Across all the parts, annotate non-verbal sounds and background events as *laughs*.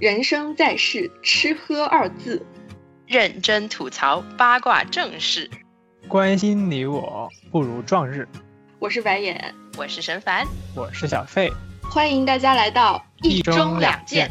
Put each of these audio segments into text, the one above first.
人生在世，吃喝二字，认真吐槽八卦正事，关心你我不如撞日。我是白眼，我是神凡，我是小费，欢迎大家来到一中两见。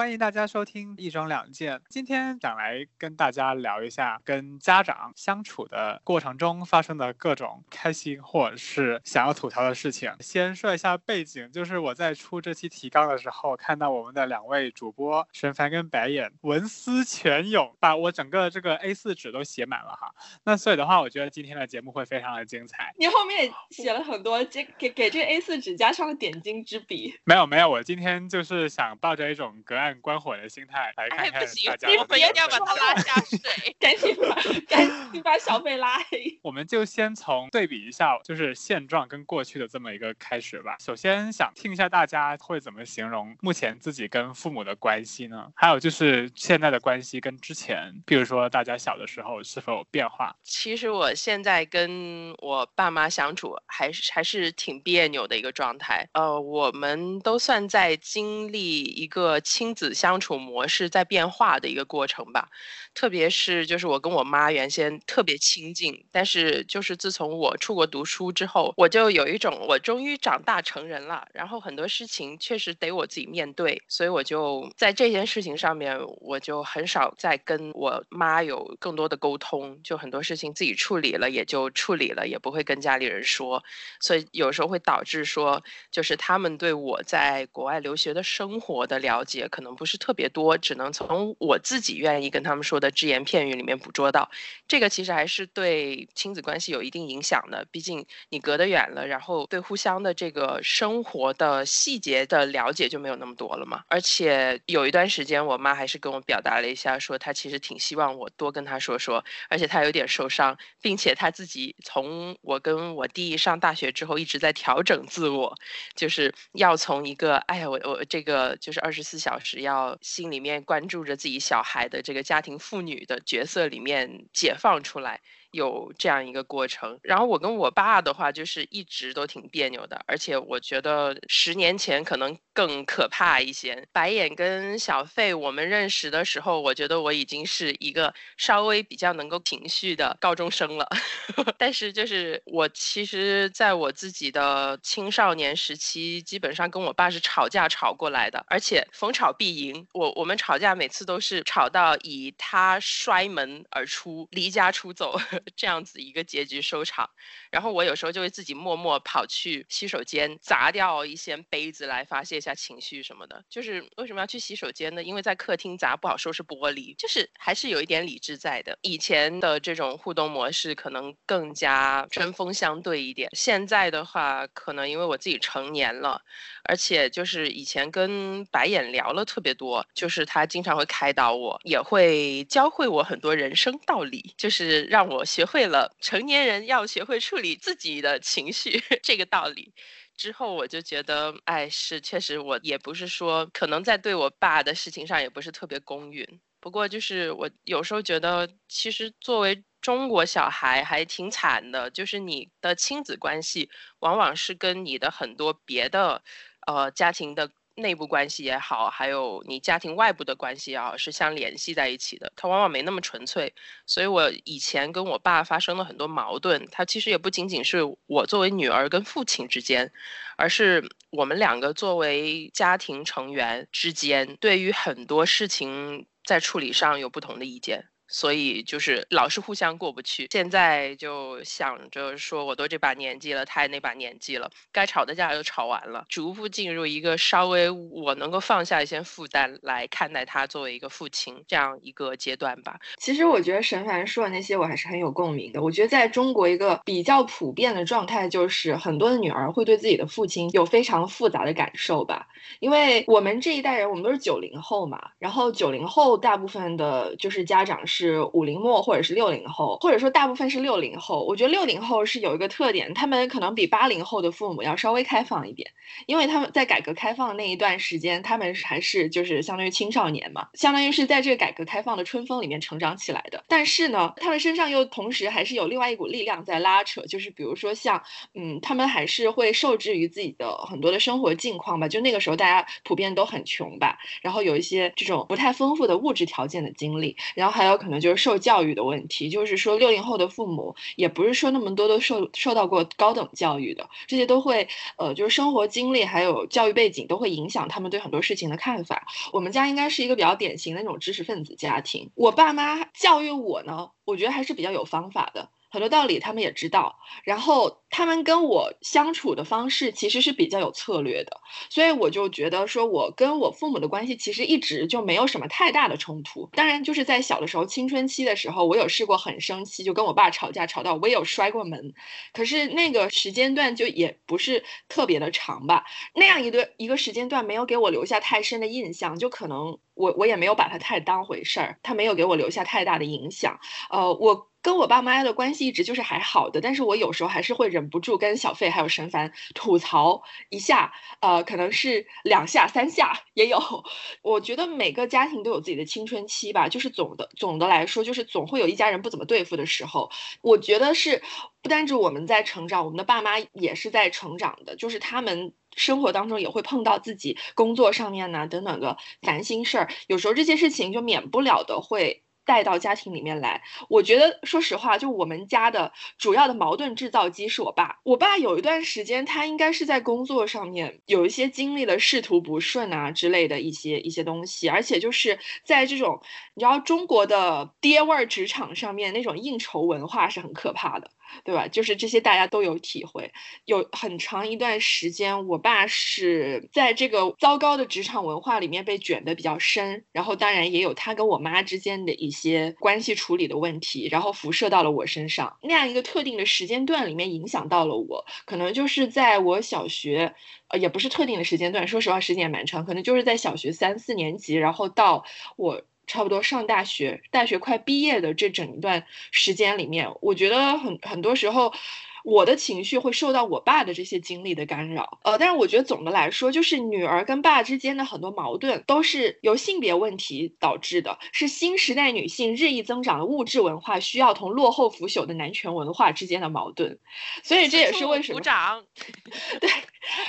欢迎大家收听一中两件。今天想来跟大家聊一下跟家长相处的过程中发生的各种开心或者是想要吐槽的事情。先说一下背景，就是我在出这期提纲的时候，看到我们的两位主播沈凡跟白眼文思泉涌，把我整个这个 A4 纸都写满了哈。那所以的话，我觉得今天的节目会非常的精彩。你后面也写了很多，这给给这个 A4 纸加上了点睛之笔。没有没有，我今天就是想抱着一种隔岸。观火的心态来看看大家，我们一定要把他拉下水，*laughs* 赶紧把赶紧把小贝拉黑。我们就先从对比一下，就是现状跟过去的这么一个开始吧。首先想听一下大家会怎么形容目前自己跟父母的关系呢？还有就是现在的关系跟之前，比如说大家小的时候是否有变化？其实我现在跟我爸妈相处还是还是挺别扭的一个状态。呃，我们都算在经历一个亲子。相处模式在变化的一个过程吧，特别是就是我跟我妈原先特别亲近，但是就是自从我出国读书之后，我就有一种我终于长大成人了，然后很多事情确实得我自己面对，所以我就在这件事情上面，我就很少再跟我妈有更多的沟通，就很多事情自己处理了也就处理了，也不会跟家里人说，所以有时候会导致说，就是他们对我在国外留学的生活的了解可可能。不是特别多，只能从我自己愿意跟他们说的只言片语里面捕捉到。这个其实还是对亲子关系有一定影响的，毕竟你隔得远了，然后对互相的这个生活的细节的了解就没有那么多了嘛。而且有一段时间，我妈还是跟我表达了一下，说她其实挺希望我多跟她说说，而且她有点受伤，并且她自己从我跟我弟上大学之后一直在调整自我，就是要从一个哎呀我我这个就是二十四小时。只要心里面关注着自己小孩的这个家庭妇女的角色里面解放出来。有这样一个过程，然后我跟我爸的话就是一直都挺别扭的，而且我觉得十年前可能更可怕一些。白眼跟小费我们认识的时候，我觉得我已经是一个稍微比较能够情绪的高中生了，*laughs* 但是就是我其实在我自己的青少年时期，基本上跟我爸是吵架吵过来的，而且逢吵必赢。我我们吵架每次都是吵到以他摔门而出，离家出走。这样子一个结局收场，然后我有时候就会自己默默跑去洗手间砸掉一些杯子来发泄一下情绪什么的。就是为什么要去洗手间呢？因为在客厅砸不好收拾玻璃，就是还是有一点理智在的。以前的这种互动模式可能更加针锋相对一点，现在的话可能因为我自己成年了，而且就是以前跟白眼聊了特别多，就是他经常会开导我，也会教会我很多人生道理，就是让我。学会了成年人要学会处理自己的情绪 *laughs* 这个道理之后，我就觉得，哎，是确实，我也不是说可能在对我爸的事情上也不是特别公允。不过就是我有时候觉得，其实作为中国小孩还挺惨的，就是你的亲子关系往往是跟你的很多别的呃家庭的。内部关系也好，还有你家庭外部的关系也好，是相联系在一起的。它往往没那么纯粹，所以我以前跟我爸发生了很多矛盾。他其实也不仅仅是我作为女儿跟父亲之间，而是我们两个作为家庭成员之间，对于很多事情在处理上有不同的意见。所以就是老是互相过不去。现在就想着说，我都这把年纪了，他也那把年纪了，该吵的架都吵完了，逐步进入一个稍微我能够放下一些负担来看待他作为一个父亲这样一个阶段吧。其实我觉得沈凡说的那些我还是很有共鸣的。我觉得在中国一个比较普遍的状态就是很多的女儿会对自己的父亲有非常复杂的感受吧。因为我们这一代人，我们都是九零后嘛，然后九零后大部分的就是家长是。是五零末或者是六零后，或者说大部分是六零后。我觉得六零后是有一个特点，他们可能比八零后的父母要稍微开放一点，因为他们在改革开放的那一段时间，他们还是就是相当于青少年嘛，相当于是在这个改革开放的春风里面成长起来的。但是呢，他们身上又同时还是有另外一股力量在拉扯，就是比如说像，嗯，他们还是会受制于自己的很多的生活境况吧。就那个时候大家普遍都很穷吧，然后有一些这种不太丰富的物质条件的经历，然后还有可能能就是受教育的问题，就是说六零后的父母也不是说那么多都受受到过高等教育的，这些都会呃就是生活经历还有教育背景都会影响他们对很多事情的看法。我们家应该是一个比较典型的那种知识分子家庭，我爸妈教育我呢，我觉得还是比较有方法的。很多道理他们也知道，然后他们跟我相处的方式其实是比较有策略的，所以我就觉得说，我跟我父母的关系其实一直就没有什么太大的冲突。当然，就是在小的时候，青春期的时候，我有试过很生气，就跟我爸吵架，吵到我也有摔过门，可是那个时间段就也不是特别的长吧。那样一个一个时间段没有给我留下太深的印象，就可能我我也没有把它太当回事儿，他没有给我留下太大的影响。呃，我。跟我爸妈的关系一直就是还好的，但是我有时候还是会忍不住跟小费还有沈凡吐槽一下，呃，可能是两下三下也有。*laughs* 我觉得每个家庭都有自己的青春期吧，就是总的总的来说，就是总会有一家人不怎么对付的时候。我觉得是不单指我们在成长，我们的爸妈也是在成长的，就是他们生活当中也会碰到自己工作上面呢等等的烦心事儿，有时候这些事情就免不了的会。带到家庭里面来，我觉得说实话，就我们家的主要的矛盾制造机是我爸。我爸有一段时间，他应该是在工作上面有一些经历了仕途不顺啊之类的一些一些东西，而且就是在这种你知道中国的爹味儿职场上面，那种应酬文化是很可怕的。对吧？就是这些大家都有体会。有很长一段时间，我爸是在这个糟糕的职场文化里面被卷得比较深，然后当然也有他跟我妈之间的一些关系处理的问题，然后辐射到了我身上。那样一个特定的时间段里面，影响到了我，可能就是在我小学，呃，也不是特定的时间段，说实话时间也蛮长，可能就是在小学三四年级，然后到我。差不多上大学，大学快毕业的这整一段时间里面，我觉得很很多时候，我的情绪会受到我爸的这些经历的干扰。呃，但是我觉得总的来说，就是女儿跟爸之间的很多矛盾都是由性别问题导致的，是新时代女性日益增长的物质文化需要同落后腐朽的男权文化之间的矛盾。所以这也是为什么鼓掌。*laughs* 对。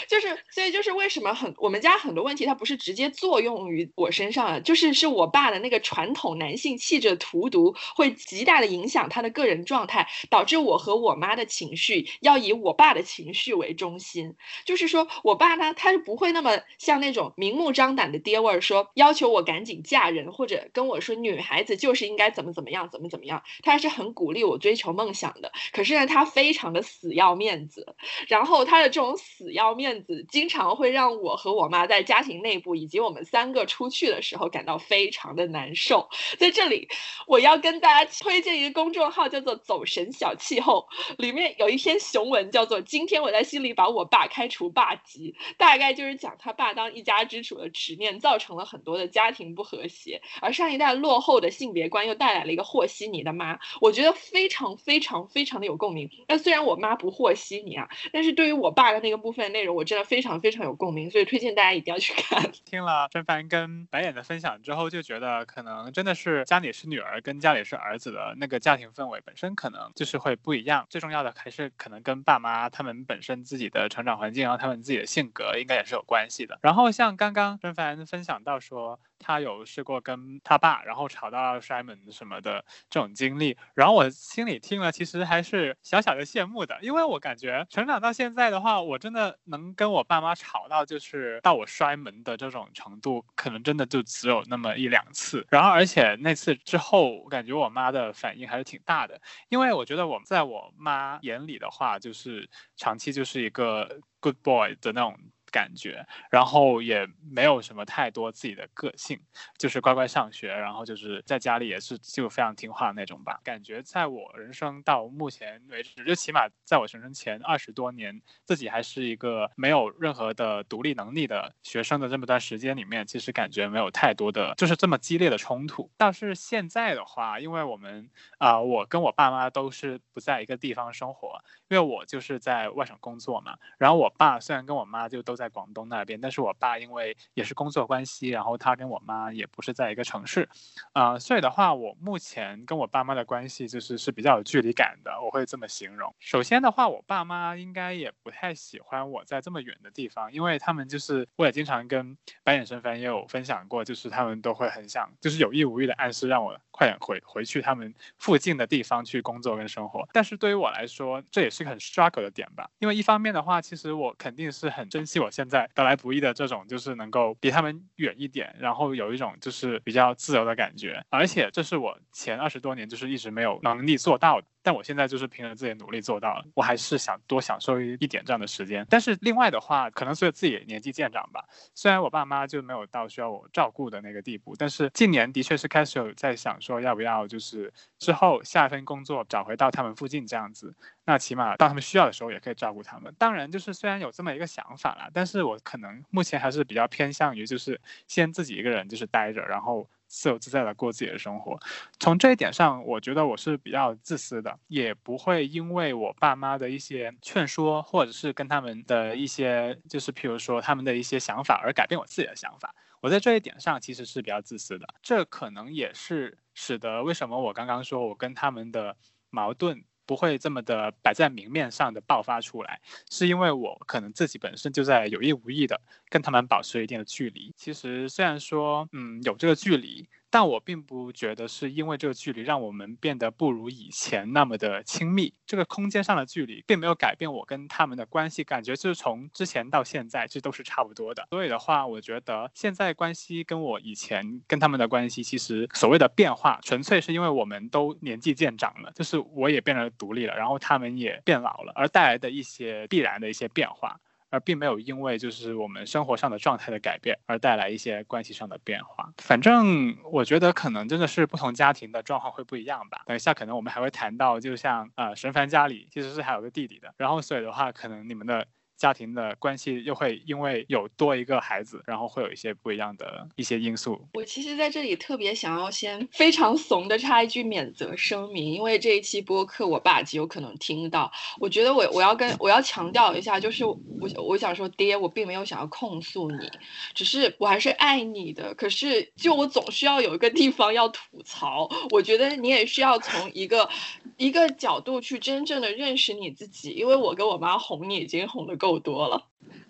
就是，所以就是为什么很我们家很多问题，它不是直接作用于我身上的，就是是我爸的那个传统男性气质荼毒，会极大的影响他的个人状态，导致我和我妈的情绪要以我爸的情绪为中心。就是说我爸呢，他是不会那么像那种明目张胆的爹味儿，说要求我赶紧嫁人，或者跟我说女孩子就是应该怎么怎么样，怎么怎么样。他是很鼓励我追求梦想的，可是呢，他非常的死要面子，然后他的这种死要。要面子，经常会让我和我妈在家庭内部以及我们三个出去的时候感到非常的难受。在这里，我要跟大家推荐一个公众号，叫做“走神小气候”，里面有一篇雄文，叫做《今天我在心里把我爸开除霸籍》，大概就是讲他爸当一家之主的执念造成了很多的家庭不和谐，而上一代落后的性别观又带来了一个和稀泥的妈，我觉得非常非常非常的有共鸣。那虽然我妈不和稀泥啊，但是对于我爸的那个部分。内容我真的非常非常有共鸣，所以推荐大家一定要去看。*laughs* 听了甄凡跟白眼的分享之后，就觉得可能真的是家里是女儿跟家里是儿子的那个家庭氛围本身可能就是会不一样。最重要的还是可能跟爸妈他们本身自己的成长环境，然后他们自己的性格应该也是有关系的。然后像刚刚甄凡分享到说。他有试过跟他爸，然后吵到摔门什么的这种经历，然后我心里听了，其实还是小小的羡慕的，因为我感觉成长到现在的话，我真的能跟我爸妈吵到就是到我摔门的这种程度，可能真的就只有那么一两次。然后而且那次之后，我感觉我妈的反应还是挺大的，因为我觉得我在我妈眼里的话，就是长期就是一个 good boy 的那种。感觉，然后也没有什么太多自己的个性，就是乖乖上学，然后就是在家里也是就非常听话那种吧。感觉在我人生到目前为止，就起码在我人生前二十多年，自己还是一个没有任何的独立能力的学生的这么段时间里面，其实感觉没有太多的就是这么激烈的冲突。但是现在的话，因为我们啊，我跟我爸妈都是不在一个地方生活。因为我就是在外省工作嘛，然后我爸虽然跟我妈就都在广东那边，但是我爸因为也是工作关系，然后他跟我妈也不是在一个城市，啊，所以的话，我目前跟我爸妈的关系就是是比较有距离感的，我会这么形容。首先的话，我爸妈应该也不太喜欢我在这么远的地方，因为他们就是我也经常跟白眼神凡也有分享过，就是他们都会很想，就是有意无意的暗示让我快点回回去他们附近的地方去工作跟生活。但是对于我来说，这也是个。很 struggle 的点吧，因为一方面的话，其实我肯定是很珍惜我现在得来不易的这种，就是能够比他们远一点，然后有一种就是比较自由的感觉，而且这是我前二十多年就是一直没有能力做到的。但我现在就是凭着自己的努力做到了，我还是想多享受一点这样的时间。但是另外的话，可能随着自己年纪渐长吧，虽然我爸妈就没有到需要我照顾的那个地步，但是近年的确是开始有在想说，要不要就是之后下一份工作找回到他们附近这样子，那起码当他们需要的时候也可以照顾他们。当然，就是虽然有这么一个想法啦，但是我可能目前还是比较偏向于就是先自己一个人就是待着，然后。自由自在的过自己的生活，从这一点上，我觉得我是比较自私的，也不会因为我爸妈的一些劝说，或者是跟他们的一些，就是譬如说他们的一些想法而改变我自己的想法。我在这一点上其实是比较自私的，这可能也是使得为什么我刚刚说我跟他们的矛盾。不会这么的摆在明面上的爆发出来，是因为我可能自己本身就在有意无意的跟他们保持一定的距离。其实虽然说，嗯，有这个距离。但我并不觉得是因为这个距离让我们变得不如以前那么的亲密。这个空间上的距离并没有改变我跟他们的关系，感觉就是从之前到现在，这都是差不多的。所以的话，我觉得现在关系跟我以前跟他们的关系，其实所谓的变化，纯粹是因为我们都年纪渐长了，就是我也变得独立了，然后他们也变老了，而带来的一些必然的一些变化。而并没有因为就是我们生活上的状态的改变而带来一些关系上的变化。反正我觉得可能真的是不同家庭的状况会不一样吧。等一下可能我们还会谈到，就像呃神凡家里其实是还有个弟弟的，然后所以的话可能你们的。家庭的关系又会因为有多一个孩子，然后会有一些不一样的一些因素。我其实在这里特别想要先非常怂的插一句免责声明，因为这一期播客我爸极有可能听到。我觉得我我要跟我要强调一下，就是我我想说，爹，我并没有想要控诉你，只是我还是爱你的。可是就我总需要有一个地方要吐槽，我觉得你也需要从一个一个角度去真正的认识你自己，因为我跟我妈哄你已经哄得够。够多了，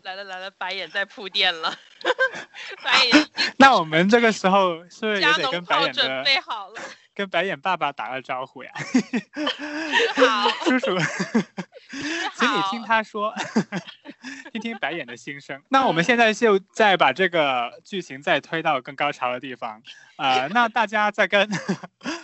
来了来了，白眼在铺垫了，*laughs* 白眼。*laughs* 那我们这个时候是不是也得跟白眼准备好了？*laughs* 跟白眼爸爸打个招呼呀？好，叔叔，请你听他说，听听白眼的心声。那我们现在就再把这个剧情再推到更高潮的地方。呃，那大家在跟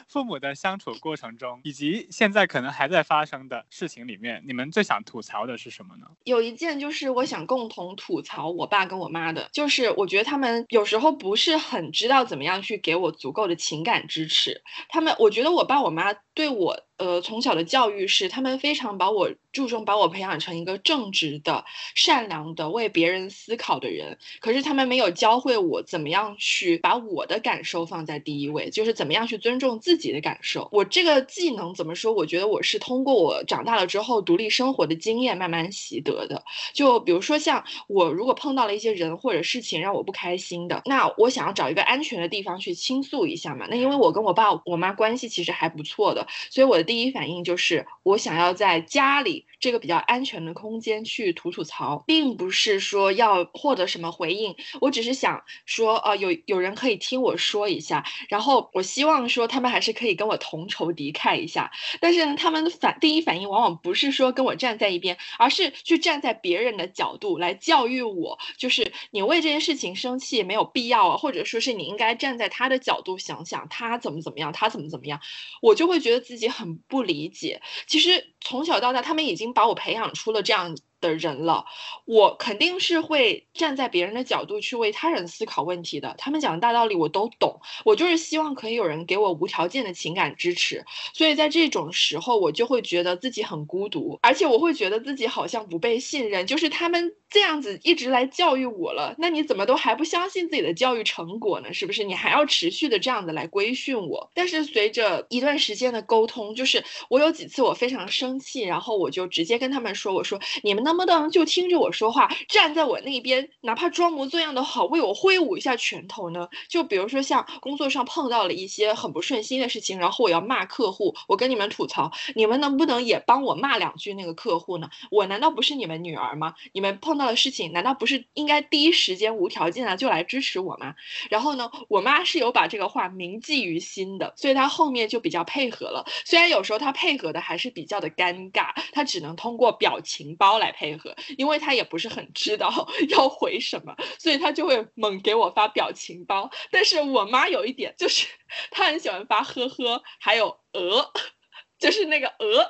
父母的相处过程中，以及现在可能还在发生的事情里面，你们最想吐槽的是什么呢？有一件就是我想共同吐槽我爸跟我妈的，就是我觉得他们有时候不是很知道怎么样去给我足够的情感支持。他们，我觉得我爸我妈对我。呃，从小的教育是，他们非常把我注重，把我培养成一个正直的、善良的、为别人思考的人。可是他们没有教会我怎么样去把我的感受放在第一位，就是怎么样去尊重自己的感受。我这个技能怎么说？我觉得我是通过我长大了之后独立生活的经验慢慢习得的。就比如说，像我如果碰到了一些人或者事情让我不开心的，那我想要找一个安全的地方去倾诉一下嘛。那因为我跟我爸我妈关系其实还不错的，所以我。第一反应就是，我想要在家里这个比较安全的空间去吐吐槽，并不是说要获得什么回应，我只是想说，呃，有有人可以听我说一下，然后我希望说他们还是可以跟我同仇敌忾一下。但是呢，他们的反第一反应往往不是说跟我站在一边，而是去站在别人的角度来教育我，就是你为这件事情生气没有必要啊，或者说是你应该站在他的角度想想他怎么怎么样，他怎么怎么样，我就会觉得自己很。不理解，其实从小到大，他们已经把我培养出了这样的人了，我肯定是会站在别人的角度去为他人思考问题的。他们讲的大道理我都懂，我就是希望可以有人给我无条件的情感支持。所以在这种时候，我就会觉得自己很孤独，而且我会觉得自己好像不被信任。就是他们这样子一直来教育我了，那你怎么都还不相信自己的教育成果呢？是不是？你还要持续的这样子来规训我？但是随着一段时间的沟通，就是我有几次我非常生气，然后我就直接跟他们说：“我说你们能不能就听着我说话，站在我那边，哪怕装模作样的好，为我挥舞一下拳头呢？就比如说像工作上碰到了一些很不顺心的事情，然后我要骂客户，我跟你们吐槽，你们能不能也帮我骂两句那个客户呢？我难道不是你们女儿吗？你们碰到的事情，难道不是应该第一时间无条件的就来支持我吗？然后呢，我妈是有把这个话铭记于心的，所以她后面就比较配合了。虽然有时候她配合的还是比较的尴尬，她只能通过表情包来配合，因为他也不是很知道 *laughs* 要回什么，所以他就会猛给我发表情包。但是我妈有一点就是，*laughs* 她很喜欢发呵呵，还有鹅，*laughs* 就是那个鹅。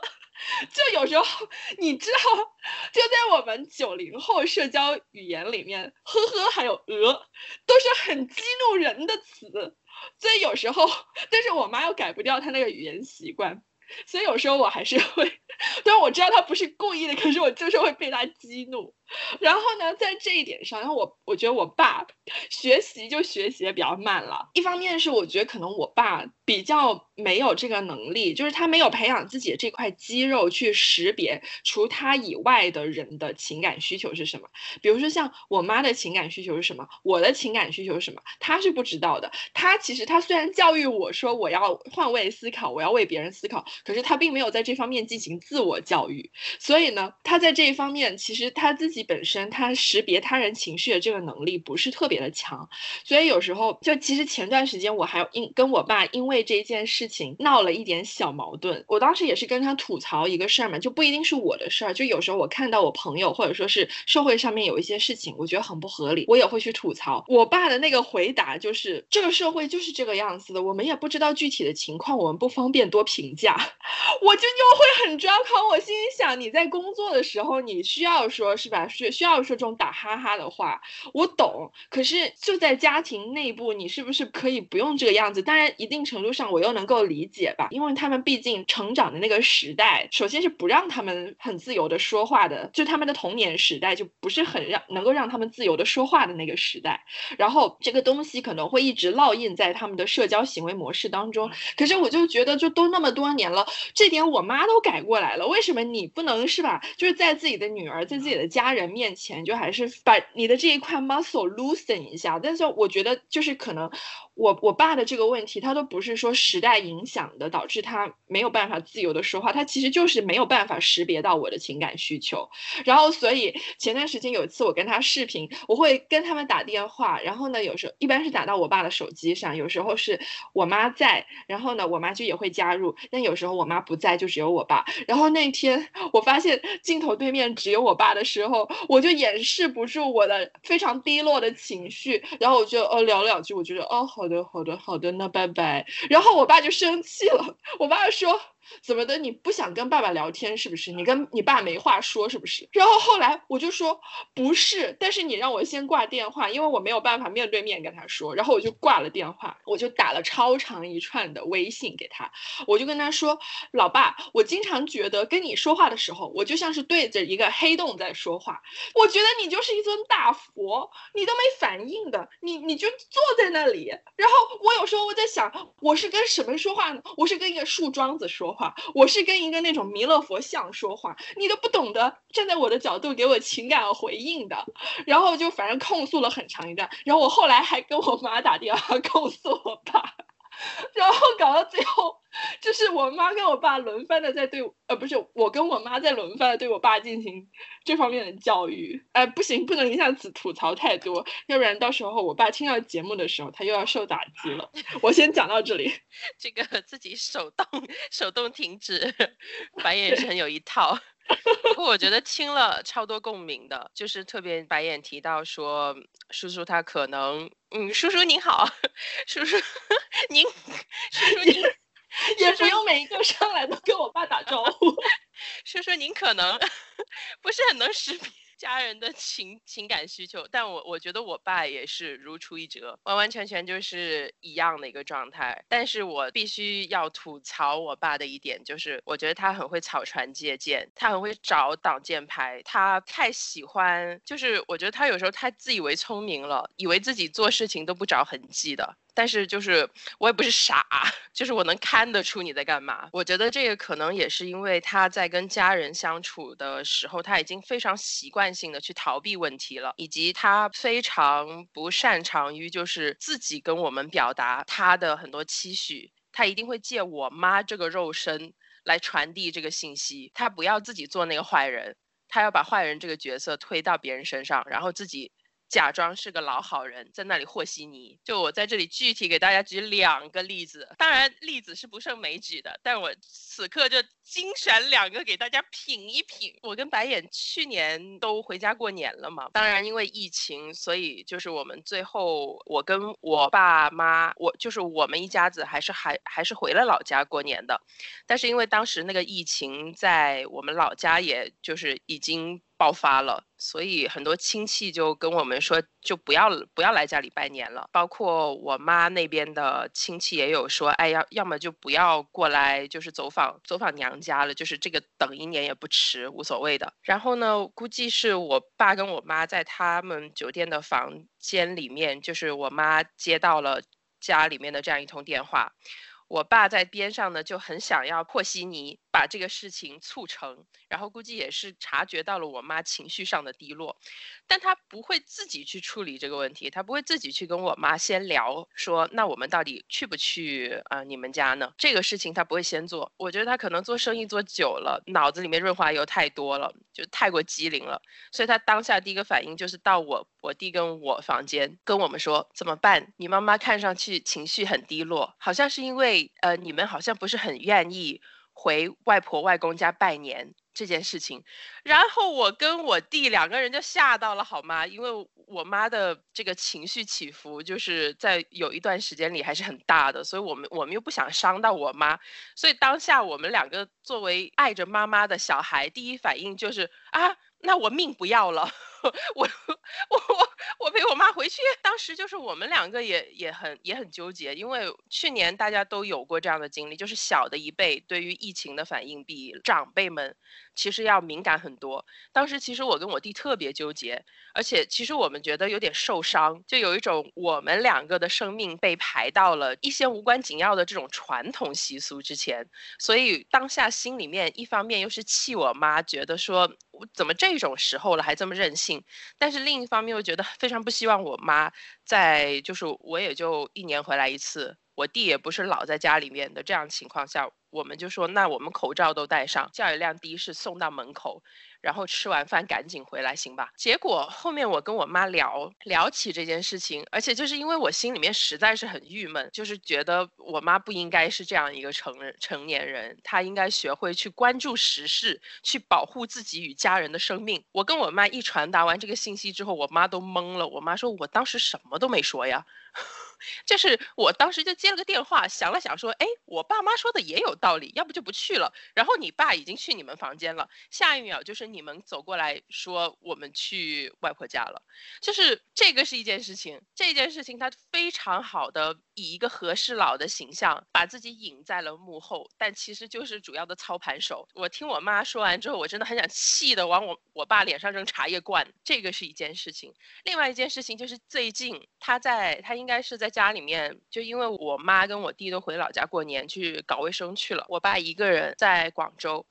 就有时候你知道，就在我们九零后社交语言里面，呵呵还有鹅都是很激怒人的词，所以有时候，但是我妈又改不掉她那个语言习惯，所以有时候我还是会，*laughs* 虽然我知道他不是故意的，可是我就是会被他激怒。然后呢，在这一点上，然后我我觉得我爸学习就学习的比较慢了。一方面是我觉得可能我爸比较没有这个能力，就是他没有培养自己的这块肌肉去识别除他以外的人的情感需求是什么。比如说像我妈的情感需求是什么，我的情感需求是什么，他是不知道的。他其实他虽然教育我说我要换位思考，我要为别人思考，可是他并没有在这方面进行自我教育。所以呢，他在这一方面其实他自己。本身他识别他人情绪的这个能力不是特别的强，所以有时候就其实前段时间我还因跟我爸因为这件事情闹了一点小矛盾。我当时也是跟他吐槽一个事儿嘛，就不一定是我的事儿，就有时候我看到我朋友或者说是社会上面有一些事情，我觉得很不合理，我也会去吐槽。我爸的那个回答就是这个社会就是这个样子的，我们也不知道具体的情况，我们不方便多评价。*laughs* 我就又会很抓狂，我心里想你在工作的时候你需要说是吧？需需要说这种打哈哈的话，我懂。可是就在家庭内部，你是不是可以不用这个样子？当然，一定程度上我又能够理解吧，因为他们毕竟成长的那个时代，首先是不让他们很自由的说话的，就他们的童年时代就不是很让能够让他们自由的说话的那个时代。然后这个东西可能会一直烙印在他们的社交行为模式当中。可是我就觉得，就都那么多年了，这点我妈都改过来了，为什么你不能是吧？就是在自己的女儿，在自己的家人人面前。就还是把你的这一块 muscle loosen 一下，但是我觉得就是可能。我我爸的这个问题，他都不是说时代影响的，导致他没有办法自由的说话，他其实就是没有办法识别到我的情感需求。然后，所以前段时间有一次我跟他视频，我会跟他们打电话，然后呢，有时候一般是打到我爸的手机上，有时候是我妈在，然后呢，我妈就也会加入，但有时候我妈不在，就只有我爸。然后那天我发现镜头对面只有我爸的时候，我就掩饰不住我的非常低落的情绪，然后我就哦聊两句，我觉得哦好。好的，好的，好的，那拜拜。然后我爸就生气了，我爸说。怎么的？你不想跟爸爸聊天是不是？你跟你爸没话说是不是？然后后来我就说不是，但是你让我先挂电话，因为我没有办法面对面跟他说。然后我就挂了电话，我就打了超长一串的微信给他，我就跟他说：“老爸，我经常觉得跟你说话的时候，我就像是对着一个黑洞在说话。我觉得你就是一尊大佛，你都没反应的，你你就坐在那里。然后我有时候我在想，我是跟什么说话呢？我是跟一个树桩子说。”我是跟一个那种弥勒佛像说话，你都不懂得站在我的角度给我情感回应的，然后就反正控诉了很长一段，然后我后来还跟我妈打电话 *laughs* 控诉我爸。*laughs* 然后搞到最后，就是我妈跟我爸轮番的在对，呃，不是我跟我妈在轮番的对我爸进行这方面的教育。哎，不行，不能一下子吐槽太多，要不然到时候我爸听到节目的时候，他又要受打击了。*laughs* 我先讲到这里，这个自己手动手动停止，白眼神有一套。*laughs* 不过我觉得听了超多共鸣的，就是特别白眼提到说，叔叔他可能，嗯，叔叔您好，叔叔您，叔叔您也不用每一个上来都跟我爸打招呼，*laughs* 叔叔您可能 *laughs* 不是很能识别。家人的情情感需求，但我我觉得我爸也是如出一辙，完完全全就是一样的一个状态。但是我必须要吐槽我爸的一点，就是我觉得他很会草船借箭，他很会找挡箭牌，他太喜欢，就是我觉得他有时候太自以为聪明了，以为自己做事情都不着痕迹的。但是就是我也不是傻，*laughs* 就是我能看得出你在干嘛。我觉得这个可能也是因为他在跟家人相处的时候，他已经非常习惯性的去逃避问题了，以及他非常不擅长于就是自己跟我们表达他的很多期许，他一定会借我妈这个肉身来传递这个信息，他不要自己做那个坏人，他要把坏人这个角色推到别人身上，然后自己。假装是个老好人，在那里和稀泥。就我在这里具体给大家举两个例子，当然例子是不胜枚举的，但我此刻就精选两个给大家品一品。我跟白眼去年都回家过年了嘛，当然因为疫情，所以就是我们最后我跟我爸妈，我就是我们一家子还是还还是回了老家过年的。但是因为当时那个疫情在我们老家，也就是已经。爆发了，所以很多亲戚就跟我们说，就不要不要来家里拜年了。包括我妈那边的亲戚也有说，哎，要要么就不要过来，就是走访走访娘家了，就是这个等一年也不迟，无所谓的。然后呢，估计是我爸跟我妈在他们酒店的房间里面，就是我妈接到了家里面的这样一通电话。我爸在边上呢，就很想要和稀泥，把这个事情促成，然后估计也是察觉到了我妈情绪上的低落，但他不会自己去处理这个问题，他不会自己去跟我妈先聊，说那我们到底去不去啊你们家呢？这个事情他不会先做，我觉得他可能做生意做久了，脑子里面润滑油太多了，就太过机灵了，所以他当下第一个反应就是到我我弟跟我房间跟我们说怎么办？你妈妈看上去情绪很低落，好像是因为。呃，你们好像不是很愿意回外婆外公家拜年这件事情，然后我跟我弟两个人就吓到了，好吗？因为我妈的这个情绪起伏，就是在有一段时间里还是很大的，所以我们我们又不想伤到我妈，所以当下我们两个作为爱着妈妈的小孩，第一反应就是啊。那我命不要了，我我我我陪我妈回去。当时就是我们两个也也很也很纠结，因为去年大家都有过这样的经历，就是小的一辈对于疫情的反应比长辈们其实要敏感很多。当时其实我跟我弟特别纠结，而且其实我们觉得有点受伤，就有一种我们两个的生命被排到了一些无关紧要的这种传统习俗之前，所以当下心里面一方面又是气我妈，觉得说我怎么这。种时候了还这么任性，但是另一方面又觉得非常不希望我妈在，就是我也就一年回来一次，我弟也不是老在家里面的这样情况下，我们就说那我们口罩都戴上，叫一辆的士送到门口。然后吃完饭赶紧回来，行吧？结果后面我跟我妈聊聊起这件事情，而且就是因为我心里面实在是很郁闷，就是觉得我妈不应该是这样一个成人成年人，她应该学会去关注时事，去保护自己与家人的生命。我跟我妈一传达完这个信息之后，我妈都懵了。我妈说我当时什么都没说呀。*laughs* 就是我当时就接了个电话，想了想说，哎，我爸妈说的也有道理，要不就不去了。然后你爸已经去你们房间了，下一秒就是你们走过来说我们去外婆家了。就是这个是一件事情，这件事情它非常好的以一个和事佬的形象把自己隐在了幕后，但其实就是主要的操盘手。我听我妈说完之后，我真的很想气的往我我爸脸上扔茶叶罐。这个是一件事情，另外一件事情就是最近他在他应该是在。家里面，就因为我妈跟我弟都回老家过年去搞卫生去了，我爸一个人在广州，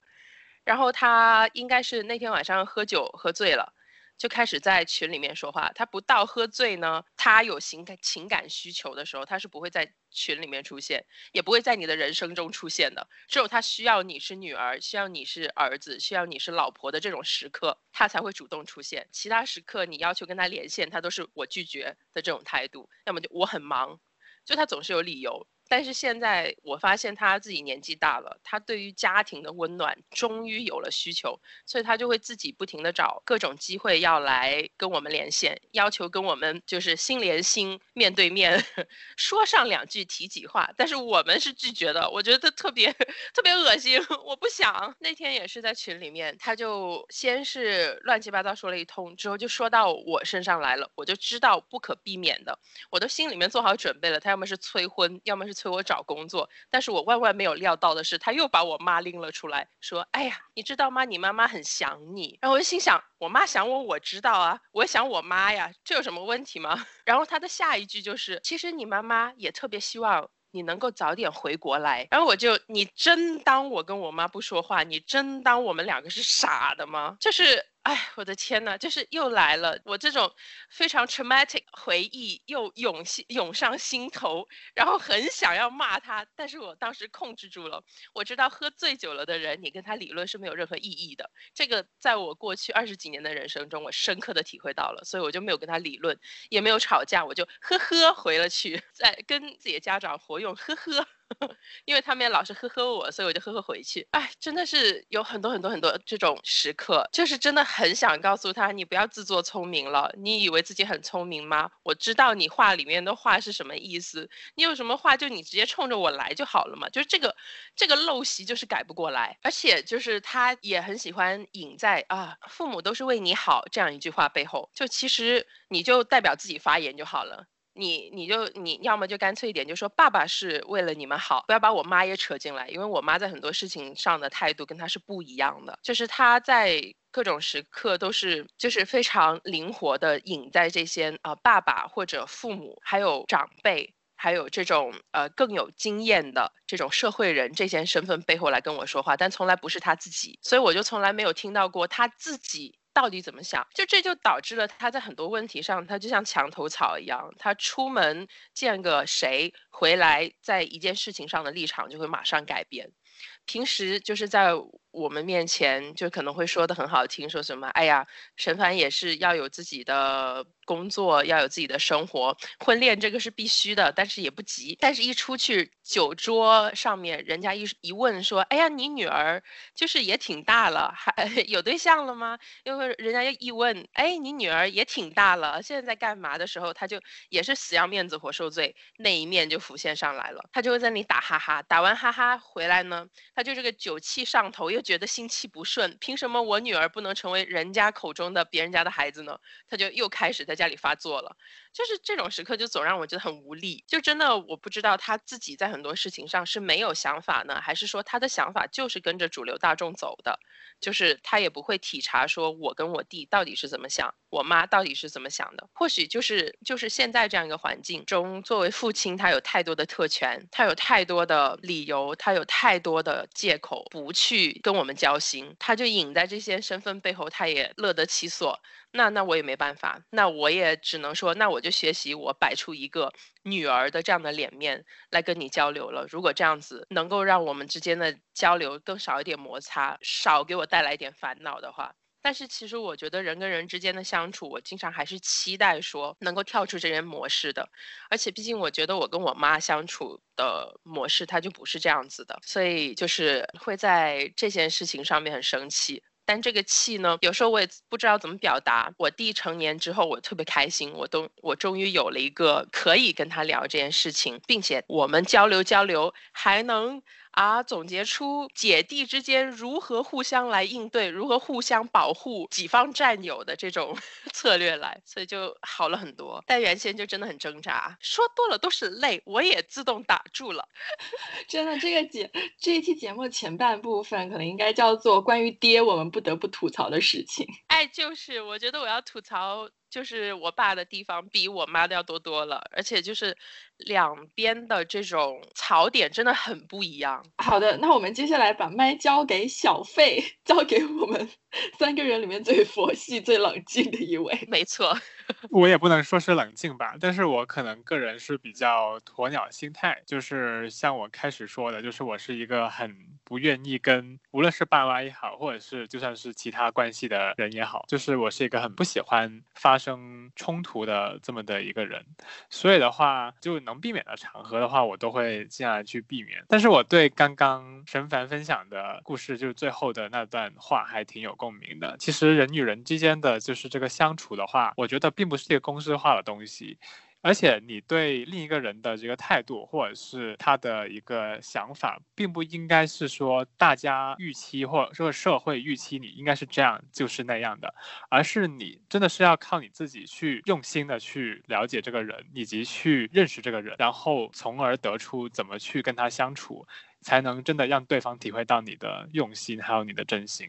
然后他应该是那天晚上喝酒喝醉了。就开始在群里面说话，他不到喝醉呢，他有情感情感需求的时候，他是不会在群里面出现，也不会在你的人生中出现的。只有他需要你是女儿，需要你是儿子，需要你是老婆的这种时刻，他才会主动出现。其他时刻你要求跟他连线，他都是我拒绝的这种态度，要么就我很忙，就他总是有理由。但是现在我发现他自己年纪大了，他对于家庭的温暖终于有了需求，所以他就会自己不停的找各种机会要来跟我们连线，要求跟我们就是心连心、面对面 *laughs* 说上两句提己话。但是我们是拒绝的，我觉得特别特别恶心，*laughs* 我不想。那天也是在群里面，他就先是乱七八糟说了一通，之后就说到我身上来了，我就知道不可避免的，我都心里面做好准备了，他要么是催婚，要么是。催我找工作，但是我万万没有料到的是，他又把我妈拎了出来，说：“哎呀，你知道吗？你妈妈很想你。”然后我就心想，我妈想我，我知道啊，我想我妈呀，这有什么问题吗？*laughs* 然后他的下一句就是，其实你妈妈也特别希望你能够早点回国来。然后我就，你真当我跟我妈不说话？你真当我们两个是傻的吗？就是。哎，我的天呐，就是又来了，我这种非常 traumatic 回忆又涌心涌上心头，然后很想要骂他，但是我当时控制住了。我知道喝醉酒了的人，你跟他理论是没有任何意义的。这个在我过去二十几年的人生中，我深刻的体会到了，所以我就没有跟他理论，也没有吵架，我就呵呵回了去，在跟自己的家长活用呵呵。因为他们也老是呵呵我，所以我就呵呵回去。哎，真的是有很多很多很多这种时刻，就是真的很想告诉他，你不要自作聪明了。你以为自己很聪明吗？我知道你话里面的话是什么意思。你有什么话就你直接冲着我来就好了嘛。就是这个这个陋习就是改不过来，而且就是他也很喜欢隐在啊，父母都是为你好这样一句话背后，就其实你就代表自己发言就好了。你你就你要么就干脆一点，就说爸爸是为了你们好，不要把我妈也扯进来，因为我妈在很多事情上的态度跟他是不一样的，就是他在各种时刻都是就是非常灵活的引在这些呃爸爸或者父母还有长辈还有这种呃更有经验的这种社会人这些身份背后来跟我说话，但从来不是他自己，所以我就从来没有听到过他自己。到底怎么想？就这就导致了他在很多问题上，他就像墙头草一样，他出门见个谁，回来在一件事情上的立场就会马上改变。平时就是在。我们面前就可能会说的很好听，说什么？哎呀，陈凡也是要有自己的工作，要有自己的生活，婚恋这个是必须的，但是也不急。但是一出去酒桌上面，人家一一问说，哎呀，你女儿就是也挺大了，还 *laughs* 有对象了吗？因为人家一问，哎，你女儿也挺大了，现在在干嘛的时候，他就也是死要面子活受罪，那一面就浮现上来了。他就会在那里打哈哈，打完哈哈回来呢，他就这个酒气上头又。觉得心气不顺，凭什么我女儿不能成为人家口中的别人家的孩子呢？他就又开始在家里发作了。就是这种时刻，就总让我觉得很无力。就真的我不知道他自己在很多事情上是没有想法呢，还是说他的想法就是跟着主流大众走的？就是他也不会体察说我跟我弟到底是怎么想，我妈到底是怎么想的。或许就是就是现在这样一个环境中，作为父亲，他有太多的特权，他有太多的理由，他有太多的借口不去跟。我们交心，他就隐在这些身份背后，他也乐得其所。那那我也没办法，那我也只能说，那我就学习我摆出一个女儿的这样的脸面来跟你交流了。如果这样子能够让我们之间的交流更少一点摩擦，少给我带来一点烦恼的话。但是其实我觉得人跟人之间的相处，我经常还是期待说能够跳出这些模式的。而且毕竟我觉得我跟我妈相处的模式，她就不是这样子的，所以就是会在这件事情上面很生气。但这个气呢，有时候我也不知道怎么表达。我弟成年之后，我特别开心，我都我终于有了一个可以跟他聊这件事情，并且我们交流交流，还能。啊，总结出姐弟之间如何互相来应对，如何互相保护己方战友的这种 *laughs* 策略来，所以就好了很多。但原先就真的很挣扎，说多了都是泪，我也自动打住了。真的，这个节这一期节目前半部分可能应该叫做关于爹我们不得不吐槽的事情。哎，就是我觉得我要吐槽。就是我爸的地方比我妈的要多多了，而且就是两边的这种槽点真的很不一样。好的，那我们接下来把麦交给小费，*laughs* 交给我们三个人里面最佛系、最冷静的一位。没错，*laughs* 我也不能说是冷静吧，但是我可能个人是比较鸵鸟心态，就是像我开始说的，就是我是一个很。不愿意跟无论是爸妈也好，或者是就算是其他关系的人也好，就是我是一个很不喜欢发生冲突的这么的一个人，所以的话，就能避免的场合的话，我都会尽量去避免。但是我对刚刚神凡分享的故事，就是最后的那段话，还挺有共鸣的。其实人与人之间的就是这个相处的话，我觉得并不是一个公式化的东西。而且你对另一个人的这个态度，或者是他的一个想法，并不应该是说大家预期或者说社会预期你应该是这样就是那样的，而是你真的是要靠你自己去用心的去了解这个人，以及去认识这个人，然后从而得出怎么去跟他相处，才能真的让对方体会到你的用心还有你的真心。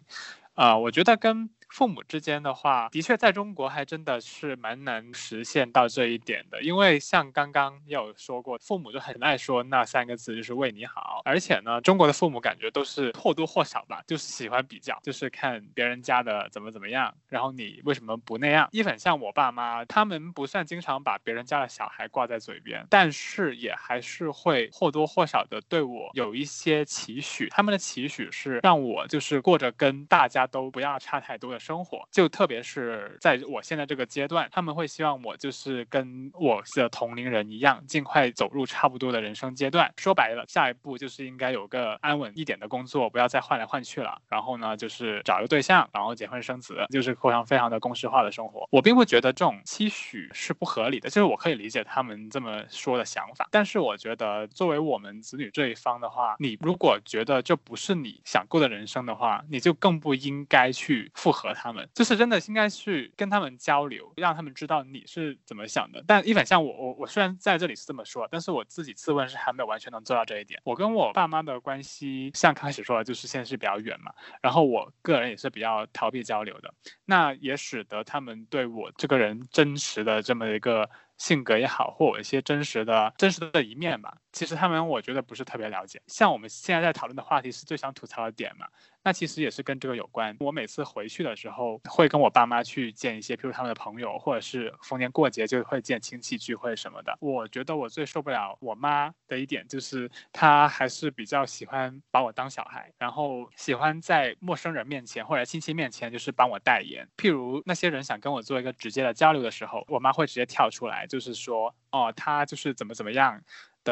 啊，我觉得跟。父母之间的话，的确在中国还真的是蛮难实现到这一点的，因为像刚刚也有说过，父母就很爱说那三个字，就是为你好。而且呢，中国的父母感觉都是或多或少吧，就是喜欢比较，就是看别人家的怎么怎么样，然后你为什么不那样？一粉像我爸妈，他们不算经常把别人家的小孩挂在嘴边，但是也还是会或多或少的对我有一些期许。他们的期许是让我就是过着跟大家都不要差太多的。生活就特别是在我现在这个阶段，他们会希望我就是跟我的同龄人一样，尽快走入差不多的人生阶段。说白了，下一步就是应该有个安稳一点的工作，不要再换来换去了。然后呢，就是找一个对象，然后结婚生子，就是过上非常的公式化的生活。我并不觉得这种期许是不合理的，就是我可以理解他们这么说的想法。但是我觉得，作为我们子女这一方的话，你如果觉得这不是你想过的人生的话，你就更不应该去复合和。他们就是真的应该去跟他们交流，让他们知道你是怎么想的。但一反像我，我我虽然在这里是这么说，但是我自己自问是还没有完全能做到这一点。我跟我爸妈的关系，像开始说的，就是现在是比较远嘛。然后我个人也是比较逃避交流的，那也使得他们对我这个人真实的这么一个。性格也好，或我一些真实的、真实的一面吧，其实他们我觉得不是特别了解。像我们现在在讨论的话题是最想吐槽的点嘛，那其实也是跟这个有关。我每次回去的时候，会跟我爸妈去见一些，譬如他们的朋友，或者是逢年过节就会见亲戚聚会什么的。我觉得我最受不了我妈的一点就是，她还是比较喜欢把我当小孩，然后喜欢在陌生人面前或者亲戚面前就是帮我代言。譬如那些人想跟我做一个直接的交流的时候，我妈会直接跳出来。就是说，哦，他就是怎么怎么样。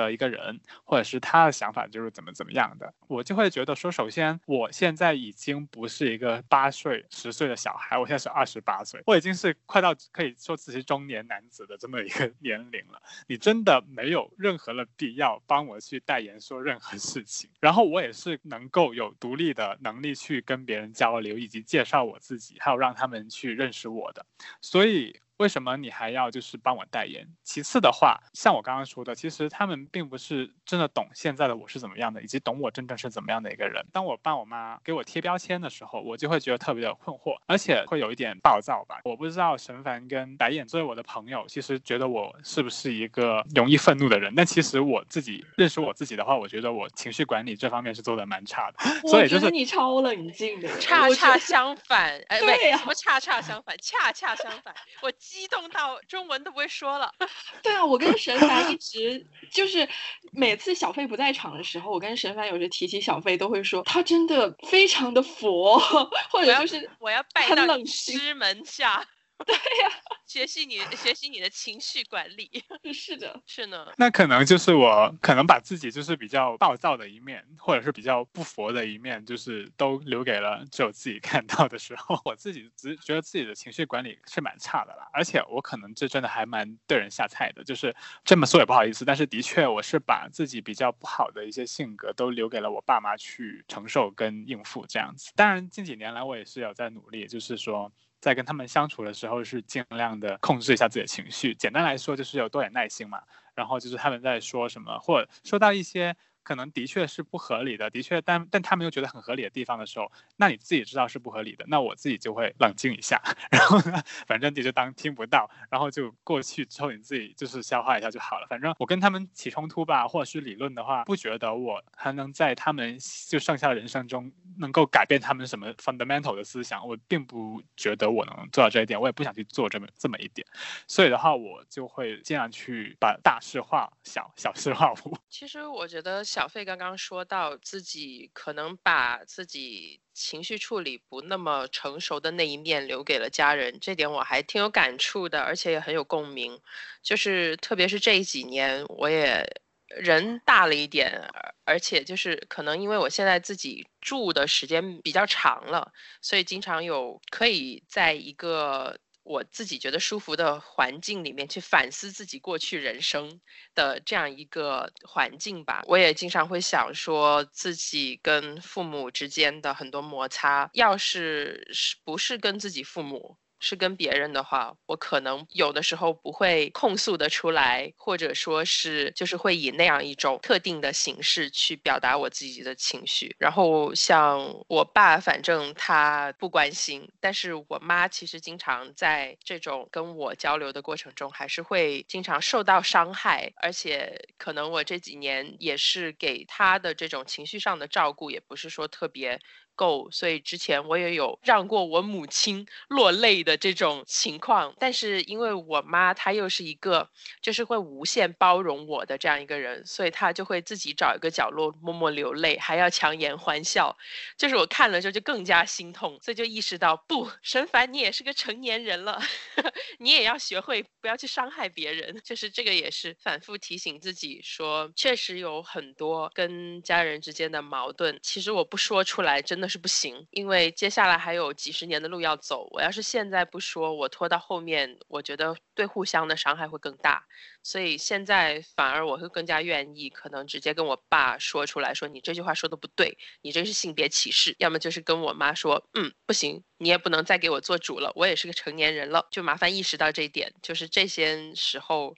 的一个人，或者是他的想法就是怎么怎么样的，我就会觉得说，首先我现在已经不是一个八岁、十岁的小孩，我现在是二十八岁，我已经是快到可以说自己中年男子的这么一个年龄了。你真的没有任何的必要帮我去代言说任何事情，然后我也是能够有独立的能力去跟别人交流，以及介绍我自己，还有让他们去认识我的，所以。为什么你还要就是帮我代言？其次的话，像我刚刚说的，其实他们并不是真的懂现在的我是怎么样的，以及懂我真正是怎么样的一个人。当我爸我妈给我贴标签的时候，我就会觉得特别的困惑，而且会有一点暴躁吧。我不知道沈凡跟白眼作为我的朋友，其实觉得我是不是一个容易愤怒的人？但其实我自己认识我自己的话，我觉得我情绪管理这方面是做的蛮差的。所以就是你超冷静的，恰恰相反。哎，*laughs* 对呀，什么恰恰相反？恰恰相反，我。激动到中文都不会说了。*laughs* 对啊，我跟神凡一直就是每次小费不在场的时候，我跟神凡有时提起小费都会说他真的非常的佛，*laughs* 或者就是我要拜到师门下。*laughs* 对呀，学习你 *laughs* 学习你的情绪管理，是的，是呢。那可能就是我可能把自己就是比较暴躁的一面，或者是比较不佛的一面，就是都留给了只有自己看到的时候。*laughs* 我自己只觉得自己的情绪管理是蛮差的啦，而且我可能这真的还蛮对人下菜的，就是这么说也不好意思，但是的确我是把自己比较不好的一些性格都留给了我爸妈去承受跟应付这样子。当然近几年来我也是有在努力，就是说。在跟他们相处的时候，是尽量的控制一下自己的情绪。简单来说，就是有多点耐心嘛。然后就是他们在说什么，或者说到一些。可能的确是不合理的，的确，但但他们又觉得很合理的地方的时候，那你自己知道是不合理的，那我自己就会冷静一下，*laughs* 然后呢，反正你就当听不到，然后就过去之后你自己就是消化一下就好了。反正我跟他们起冲突吧，或者是理论的话，不觉得我还能在他们就剩下的人生中能够改变他们什么 fundamental 的思想，我并不觉得我能做到这一点，我也不想去做这么这么一点，所以的话，我就会尽量去把大事化小，小事化无。其实我觉得。小费刚刚说到自己可能把自己情绪处理不那么成熟的那一面留给了家人，这点我还挺有感触的，而且也很有共鸣。就是特别是这几年，我也人大了一点，而且就是可能因为我现在自己住的时间比较长了，所以经常有可以在一个。我自己觉得舒服的环境里面去反思自己过去人生的这样一个环境吧，我也经常会想说自己跟父母之间的很多摩擦，要是是不是跟自己父母？是跟别人的话，我可能有的时候不会控诉的出来，或者说是就是会以那样一种特定的形式去表达我自己的情绪。然后像我爸，反正他不关心，但是我妈其实经常在这种跟我交流的过程中，还是会经常受到伤害。而且可能我这几年也是给他的这种情绪上的照顾，也不是说特别。够，所以之前我也有让过我母亲落泪的这种情况，但是因为我妈她又是一个就是会无限包容我的这样一个人，所以她就会自己找一个角落默默流泪，还要强颜欢笑，就是我看了之后就更加心痛，所以就意识到不，沈凡你也是个成年人了，*laughs* 你也要学会不要去伤害别人，就是这个也是反复提醒自己说，确实有很多跟家人之间的矛盾，其实我不说出来真的。是不行，因为接下来还有几十年的路要走。我要是现在不说，我拖到后面，我觉得对互相的伤害会更大。所以现在反而我会更加愿意，可能直接跟我爸说出来说：“你这句话说的不对，你这是性别歧视。”要么就是跟我妈说：“嗯，不行，你也不能再给我做主了，我也是个成年人了。”就麻烦意识到这一点，就是这些时候。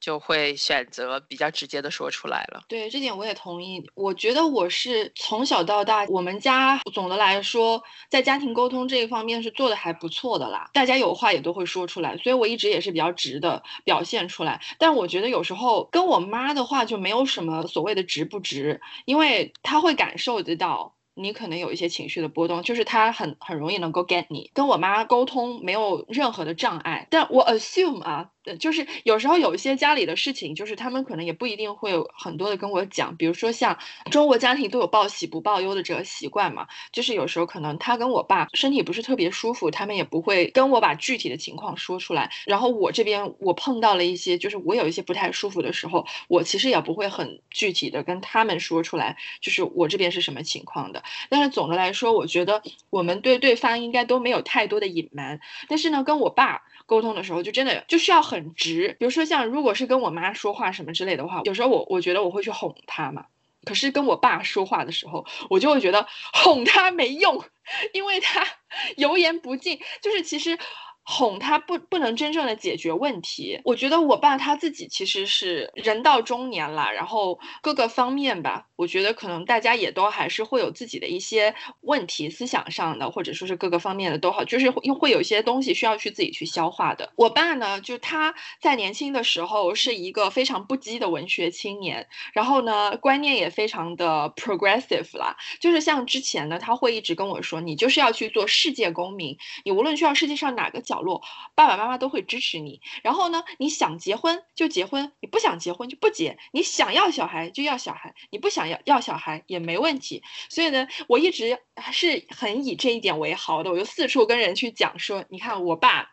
就会选择比较直接的说出来了。对这点我也同意。我觉得我是从小到大，我们家总的来说在家庭沟通这一方面是做的还不错的啦。大家有话也都会说出来，所以我一直也是比较直的表现出来。但我觉得有时候跟我妈的话就没有什么所谓的直不直，因为她会感受得到。你可能有一些情绪的波动，就是他很很容易能够 get 你。跟我妈沟通没有任何的障碍，但我 assume 啊，就是有时候有一些家里的事情，就是他们可能也不一定会有很多的跟我讲。比如说像中国家庭都有报喜不报忧的这个习惯嘛，就是有时候可能他跟我爸身体不是特别舒服，他们也不会跟我把具体的情况说出来。然后我这边我碰到了一些，就是我有一些不太舒服的时候，我其实也不会很具体的跟他们说出来，就是我这边是什么情况的。但是总的来说，我觉得我们对对方应该都没有太多的隐瞒。但是呢，跟我爸沟通的时候，就真的就需要很很直。比如说像如果是跟我妈说话什么之类的话，有时候我我觉得我会去哄她嘛。可是跟我爸说话的时候，我就会觉得哄他没用，*laughs* 因为他 *laughs* 油盐不进。就是其实。哄他不不能真正的解决问题，我觉得我爸他自己其实是人到中年了，然后各个方面吧，我觉得可能大家也都还是会有自己的一些问题，思想上的或者说是各个方面的都好，就是会会有一些东西需要去自己去消化的。我爸呢，就他在年轻的时候是一个非常不羁的文学青年，然后呢观念也非常的 progressive 啦，就是像之前呢他会一直跟我说，你就是要去做世界公民，你无论去到世界上哪个角。角落，爸爸妈妈都会支持你。然后呢，你想结婚就结婚，你不想结婚就不结。你想要小孩就要小孩，你不想要要小孩也没问题。所以呢，我一直是很以这一点为豪的。我就四处跟人去讲说，你看我爸，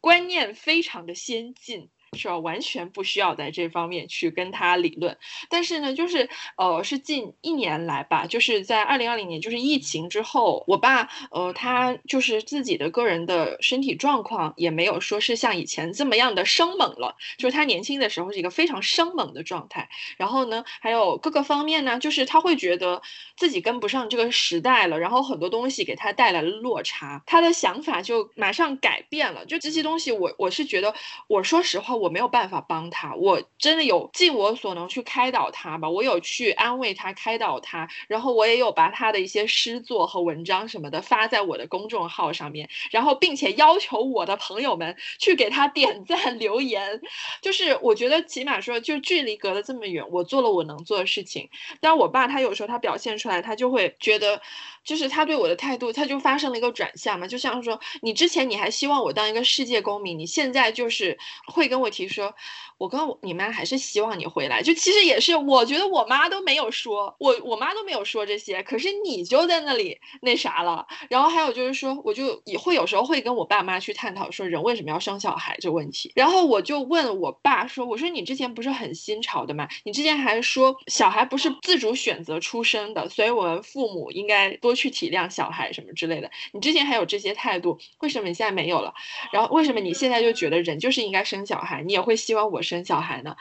观念非常的先进。是吧？完全不需要在这方面去跟他理论。但是呢，就是呃，是近一年来吧，就是在二零二零年，就是疫情之后，我爸呃，他就是自己的个人的身体状况也没有说是像以前这么样的生猛了。就是他年轻的时候是一个非常生猛的状态。然后呢，还有各个方面呢，就是他会觉得自己跟不上这个时代了，然后很多东西给他带来了落差，他的想法就马上改变了。就这些东西，我我是觉得，我说实话。我没有办法帮他，我真的有尽我所能去开导他吧，我有去安慰他、开导他，然后我也有把他的一些诗作和文章什么的发在我的公众号上面，然后并且要求我的朋友们去给他点 *laughs* 赞留言，就是我觉得起码说，就距离隔了这么远，我做了我能做的事情。但我爸他有时候他表现出来，他就会觉得。就是他对我的态度，他就发生了一个转向嘛，就像说，你之前你还希望我当一个世界公民，你现在就是会跟我我提说，我跟你妈还是希望你回来。就其实也是，我觉得我妈都没有说，我我妈都没有说这些，可是你就在那里那啥了。然后还有就是说，我就也会有时候会跟我爸妈去探讨说，人为什么要生小孩这问题。然后我就问我爸说，我说你之前不是很新潮的吗？你之前还说小孩不是自主选择出生的，所以我们父母应该多去体谅小孩什么之类的。你之前还有这些态度，为什么你现在没有了？然后为什么你现在就觉得人就是应该生小孩，你也会希望我生小孩呢？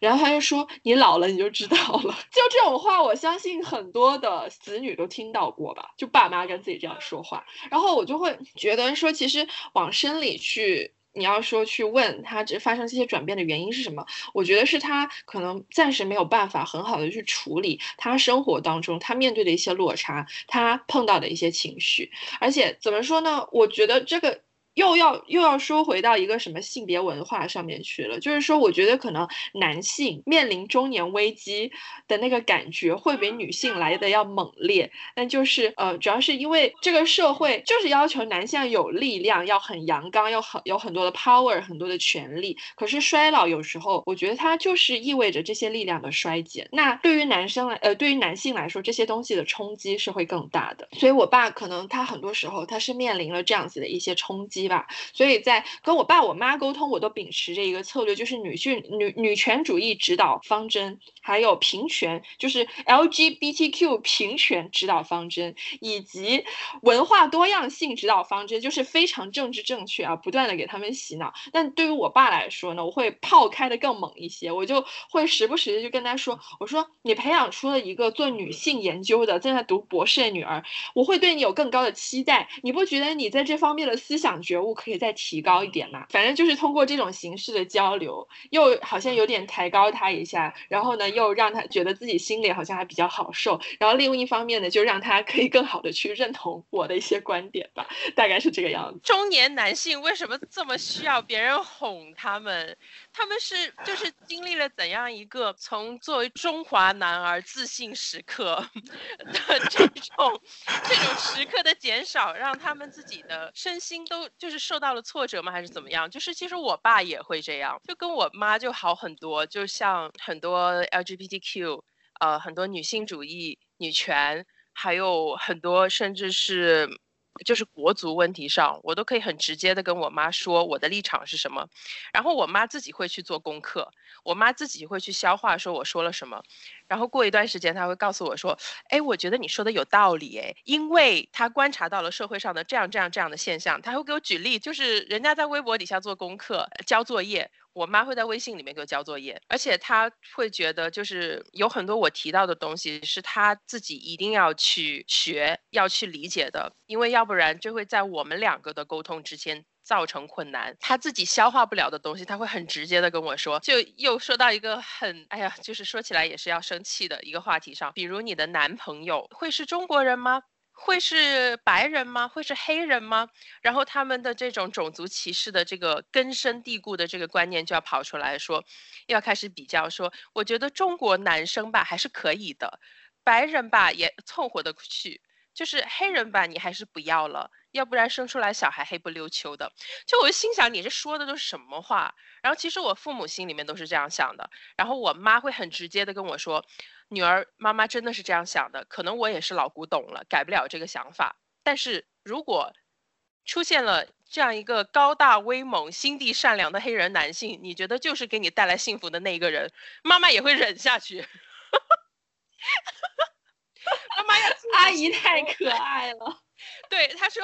然后他就说你老了你就知道了。就这种话，我相信很多的子女都听到过吧？就爸妈跟自己这样说话，然后我就会觉得说，其实往深里去。你要说去问他这发生这些转变的原因是什么？我觉得是他可能暂时没有办法很好的去处理他生活当中他面对的一些落差，他碰到的一些情绪，而且怎么说呢？我觉得这个。又要又要说回到一个什么性别文化上面去了，就是说，我觉得可能男性面临中年危机的那个感觉会比女性来的要猛烈。但就是呃，主要是因为这个社会就是要求男性有力量，要很阳刚，要很有很多的 power，很多的权利。可是衰老有时候，我觉得它就是意味着这些力量的衰减。那对于男生来，呃，对于男性来说，这些东西的冲击是会更大的。所以我爸可能他很多时候他是面临了这样子的一些冲击。吧，所以在跟我爸我妈沟通，我都秉持着一个策略，就是女性女女权主义指导方针，还有平权，就是 LGBTQ 平权指导方针，以及文化多样性指导方针，就是非常政治正确啊，不断的给他们洗脑。但对于我爸来说呢，我会炮开的更猛一些，我就会时不时的就跟他说，我说你培养出了一个做女性研究的正，在读博士的女儿，我会对你有更高的期待。你不觉得你在这方面的思想？觉觉悟可以再提高一点嘛？反正就是通过这种形式的交流，又好像有点抬高他一下，然后呢，又让他觉得自己心里好像还比较好受。然后另一方面呢，就让他可以更好的去认同我的一些观点吧，大概是这个样子。中年男性为什么这么需要别人哄他们？他们是就是经历了怎样一个从作为中华男儿自信时刻的这种这种时刻的减少，让他们自己的身心都就是受到了挫折吗？还是怎么样？就是其实我爸也会这样，就跟我妈就好很多。就像很多 LGBTQ，呃，很多女性主义、女权，还有很多甚至是。就是国足问题上，我都可以很直接的跟我妈说我的立场是什么，然后我妈自己会去做功课，我妈自己会去消化说我说了什么，然后过一段时间她会告诉我说，哎，我觉得你说的有道理，哎，因为她观察到了社会上的这样这样这样的现象，她会给我举例，就是人家在微博底下做功课交作业。我妈会在微信里面给我交作业，而且她会觉得就是有很多我提到的东西是她自己一定要去学、要去理解的，因为要不然就会在我们两个的沟通之间造成困难。她自己消化不了的东西，她会很直接的跟我说。就又说到一个很哎呀，就是说起来也是要生气的一个话题上，比如你的男朋友会是中国人吗？会是白人吗？会是黑人吗？然后他们的这种种族歧视的这个根深蒂固的这个观念就要跑出来说，要开始比较说，我觉得中国男生吧还是可以的，白人吧也凑合得去，就是黑人吧你还是不要了，要不然生出来小孩黑不溜秋的。就我心想，你这说的都是什么话？然后其实我父母心里面都是这样想的，然后我妈会很直接的跟我说。女儿，妈妈真的是这样想的，可能我也是老古董了，改不了这个想法。但是如果出现了这样一个高大威猛、心地善良的黑人男性，你觉得就是给你带来幸福的那一个人，妈妈也会忍下去。*laughs* 妈妈要阿姨太可爱了。*laughs* 对，她说，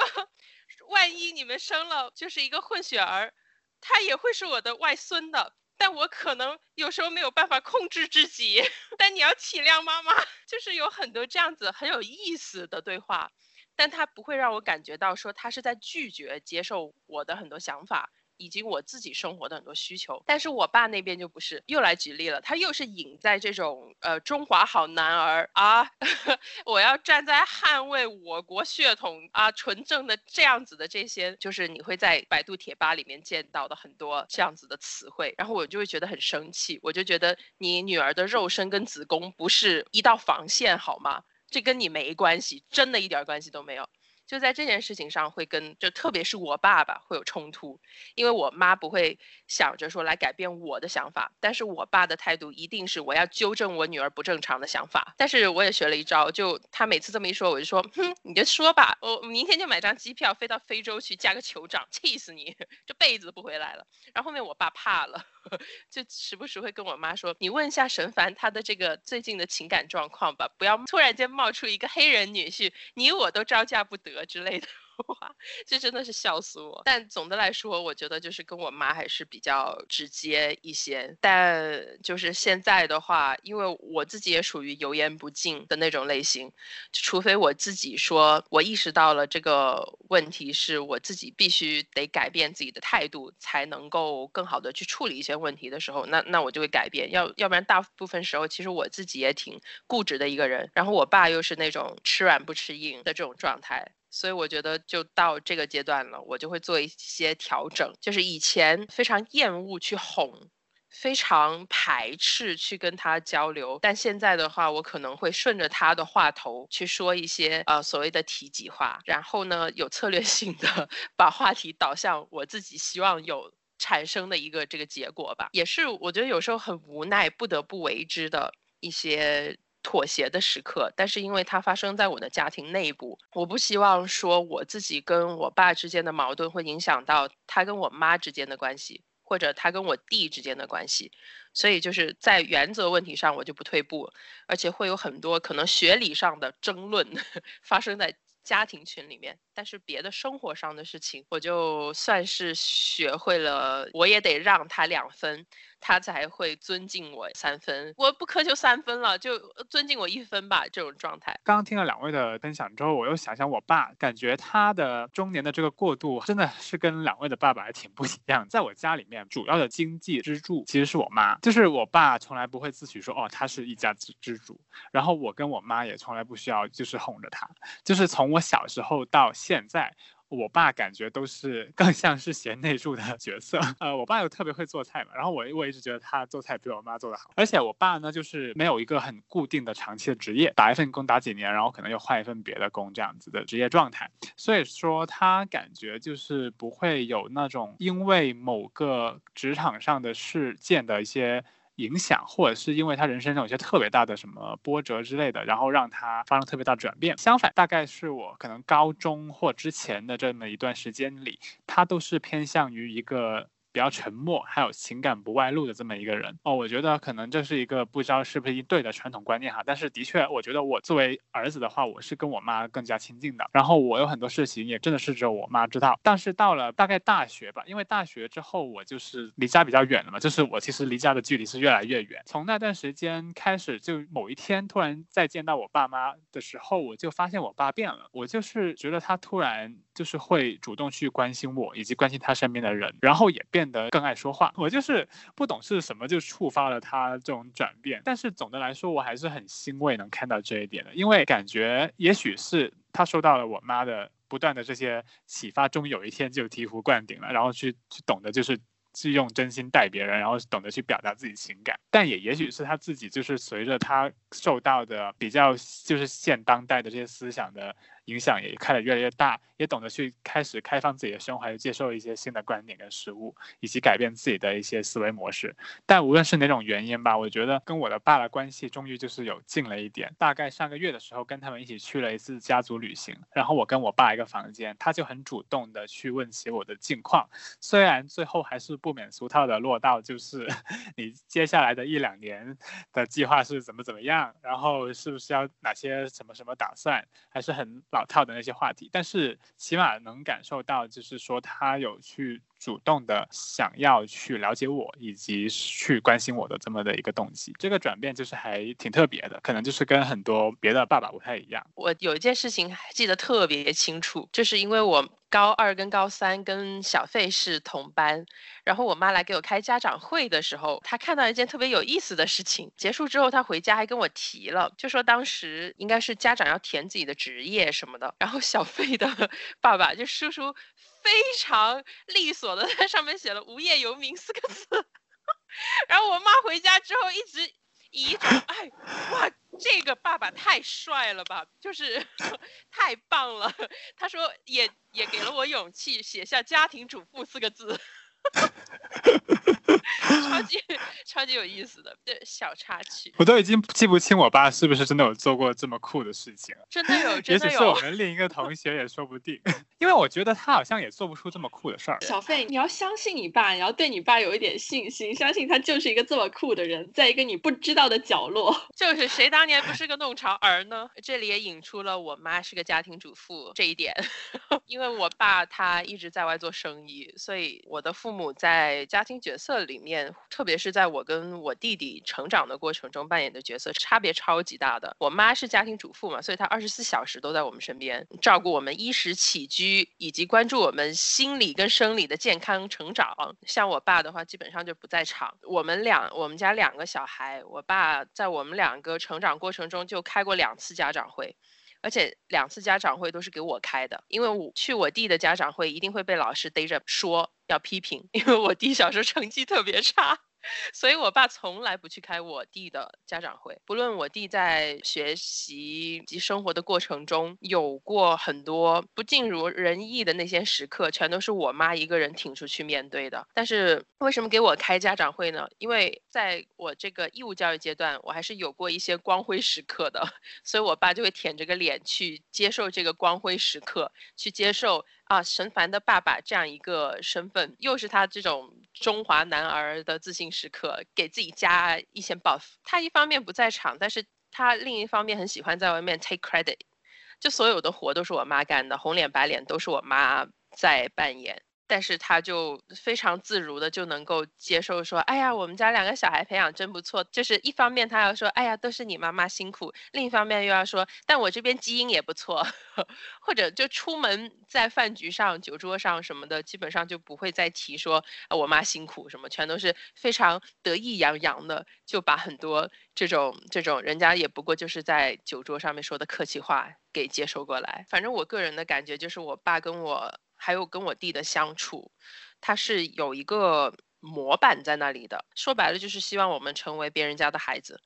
万一你们生了就是一个混血儿，他也会是我的外孙的。但我可能有时候没有办法控制自己，*laughs* 但你要体谅妈妈，*laughs* 就是有很多这样子很有意思的对话，但他不会让我感觉到说他是在拒绝接受我的很多想法。以及我自己生活的很多需求，但是我爸那边就不是，又来举例了，他又是隐在这种呃中华好男儿啊，*laughs* 我要站在捍卫我国血统啊纯正的这样子的这些，就是你会在百度贴吧里面见到的很多这样子的词汇，然后我就会觉得很生气，我就觉得你女儿的肉身跟子宫不是一道防线好吗？这跟你没关系，真的一点关系都没有。就在这件事情上会跟就特别是我爸爸会有冲突，因为我妈不会想着说来改变我的想法，但是我爸的态度一定是我要纠正我女儿不正常的想法。但是我也学了一招，就他每次这么一说，我就说，哼，你就说吧，我明天就买张机票飞到非洲去加个酋长，气死你，*laughs* 这辈子都不回来了。然后后面我爸怕了，*laughs* 就时不时会跟我妈说，你问一下沈凡他的这个最近的情感状况吧，不要突然间冒出一个黑人女婿，你我都招架不得之类的。话，这真的是笑死我！但总的来说，我觉得就是跟我妈还是比较直接一些。但就是现在的话，因为我自己也属于油盐不进的那种类型，除非我自己说我意识到了这个问题是我自己必须得改变自己的态度，才能够更好的去处理一些问题的时候，那那我就会改变。要要不然大部分时候，其实我自己也挺固执的一个人。然后我爸又是那种吃软不吃硬的这种状态。所以我觉得就到这个阶段了，我就会做一些调整。就是以前非常厌恶去哄，非常排斥去跟他交流，但现在的话，我可能会顺着他的话头去说一些呃所谓的提及话，然后呢有策略性的 *laughs* 把话题导向我自己希望有产生的一个这个结果吧。也是我觉得有时候很无奈不得不为之的一些。妥协的时刻，但是因为它发生在我的家庭内部，我不希望说我自己跟我爸之间的矛盾会影响到他跟我妈之间的关系，或者他跟我弟之间的关系，所以就是在原则问题上我就不退步，而且会有很多可能学理上的争论 *laughs* 发生在家庭群里面，但是别的生活上的事情，我就算是学会了，我也得让他两分。他才会尊敬我三分，我不苛求三分了，就尊敬我一分吧。这种状态。刚刚听了两位的分享之后，我又想想我爸，感觉他的中年的这个过渡真的是跟两位的爸爸还挺不一样。在我家里面，主要的经济支柱其实是我妈，就是我爸从来不会自诩说哦，他是一家之之主。然后我跟我妈也从来不需要就是哄着他，就是从我小时候到现在。我爸感觉都是更像是贤内助的角色，呃，我爸又特别会做菜嘛，然后我我一直觉得他做菜比我妈做的好，而且我爸呢就是没有一个很固定的长期的职业，打一份工打几年，然后可能又换一份别的工这样子的职业状态，所以说他感觉就是不会有那种因为某个职场上的事件的一些。影响，或者是因为他人生中有些特别大的什么波折之类的，然后让他发生特别大转变。相反，大概是我可能高中或之前的这么一段时间里，他都是偏向于一个。比较沉默，还有情感不外露的这么一个人哦，我觉得可能这是一个不知道是不是一对的传统观念哈，但是的确，我觉得我作为儿子的话，我是跟我妈更加亲近的。然后我有很多事情也真的是只有我妈知道。但是到了大概大学吧，因为大学之后我就是离家比较远了嘛，就是我其实离家的距离是越来越远。从那段时间开始，就某一天突然再见到我爸妈的时候，我就发现我爸变了。我就是觉得他突然就是会主动去关心我，以及关心他身边的人，然后也变。得更爱说话，我就是不懂是什么就触发了他这种转变，但是总的来说我还是很欣慰能看到这一点的，因为感觉也许是他受到了我妈的不断的这些启发，终于有一天就醍醐灌顶了，然后去去懂得就是去用真心待别人，然后懂得去表达自己情感，但也也许是他自己就是随着他受到的比较就是现当代的这些思想的。影响也开得越来越大，也懂得去开始开放自己的胸怀，接受一些新的观点跟事物，以及改变自己的一些思维模式。但无论是哪种原因吧，我觉得跟我的爸的关系终于就是有近了一点。大概上个月的时候，跟他们一起去了一次家族旅行，然后我跟我爸一个房间，他就很主动的去问起我的近况。虽然最后还是不免俗套的落到就是 *laughs* 你接下来的一两年的计划是怎么怎么样，然后是不是要哪些什么什么打算，还是很老。套的那些话题，但是起码能感受到，就是说他有去主动的想要去了解我，以及去关心我的这么的一个动机。这个转变就是还挺特别的，可能就是跟很多别的爸爸不太一样。我有一件事情还记得特别清楚，就是因为我。高二跟高三跟小费是同班，然后我妈来给我开家长会的时候，她看到一件特别有意思的事情。结束之后，她回家还跟我提了，就说当时应该是家长要填自己的职业什么的，然后小费的 *laughs* 爸爸就叔叔非常利索的在上面写了“无业游民”四个字，*laughs* 然后我妈回家之后一直。遗嘱，哎，哇，这个爸爸太帅了吧，就是 *laughs* 太棒了。他说也也给了我勇气，写下家庭主妇四个字。*laughs* 超级超级有意思的对小插曲，我都已经记不清我爸是不是真的有做过这么酷的事情了。真的有，真的有。也许是我们另一个同学也说不定，*laughs* 因为我觉得他好像也做不出这么酷的事儿。小费，你要相信你爸，你要对你爸有一点信心，相信他就是一个这么酷的人，在一个你不知道的角落。*laughs* 就是谁当年不是个弄潮儿呢？这里也引出了我妈是个家庭主妇这一点，因为我爸他一直在外做生意，所以我的父。父母在家庭角色里面，特别是在我跟我弟弟成长的过程中扮演的角色差别超级大的。我妈是家庭主妇嘛，所以她二十四小时都在我们身边，照顾我们衣食起居，以及关注我们心理跟生理的健康成长。像我爸的话，基本上就不在场。我们两，我们家两个小孩，我爸在我们两个成长过程中就开过两次家长会。而且两次家长会都是给我开的，因为我去我弟的家长会一定会被老师逮着说要批评，因为我弟小时候成绩特别差。所以，我爸从来不去开我弟的家长会。不论我弟在学习及生活的过程中有过很多不尽如人意的那些时刻，全都是我妈一个人挺出去面对的。但是，为什么给我开家长会呢？因为在我这个义务教育阶段，我还是有过一些光辉时刻的。所以我爸就会舔着个脸去接受这个光辉时刻，去接受。啊，神凡的爸爸这样一个身份，又是他这种中华男儿的自信时刻，给自己加一些 buff。他一方面不在场，但是他另一方面很喜欢在外面 take credit，就所有的活都是我妈干的，红脸白脸都是我妈在扮演。但是他就非常自如的就能够接受说，哎呀，我们家两个小孩培养真不错。就是一方面他要说，哎呀，都是你妈妈辛苦；另一方面又要说，但我这边基因也不错。*laughs* 或者就出门在饭局上、酒桌上什么的，基本上就不会再提说我妈辛苦什么，全都是非常得意洋洋的，就把很多这种这种人家也不过就是在酒桌上面说的客气话给接收过来。反正我个人的感觉就是，我爸跟我。还有跟我弟的相处，他是有一个模板在那里的。说白了就是希望我们成为别人家的孩子。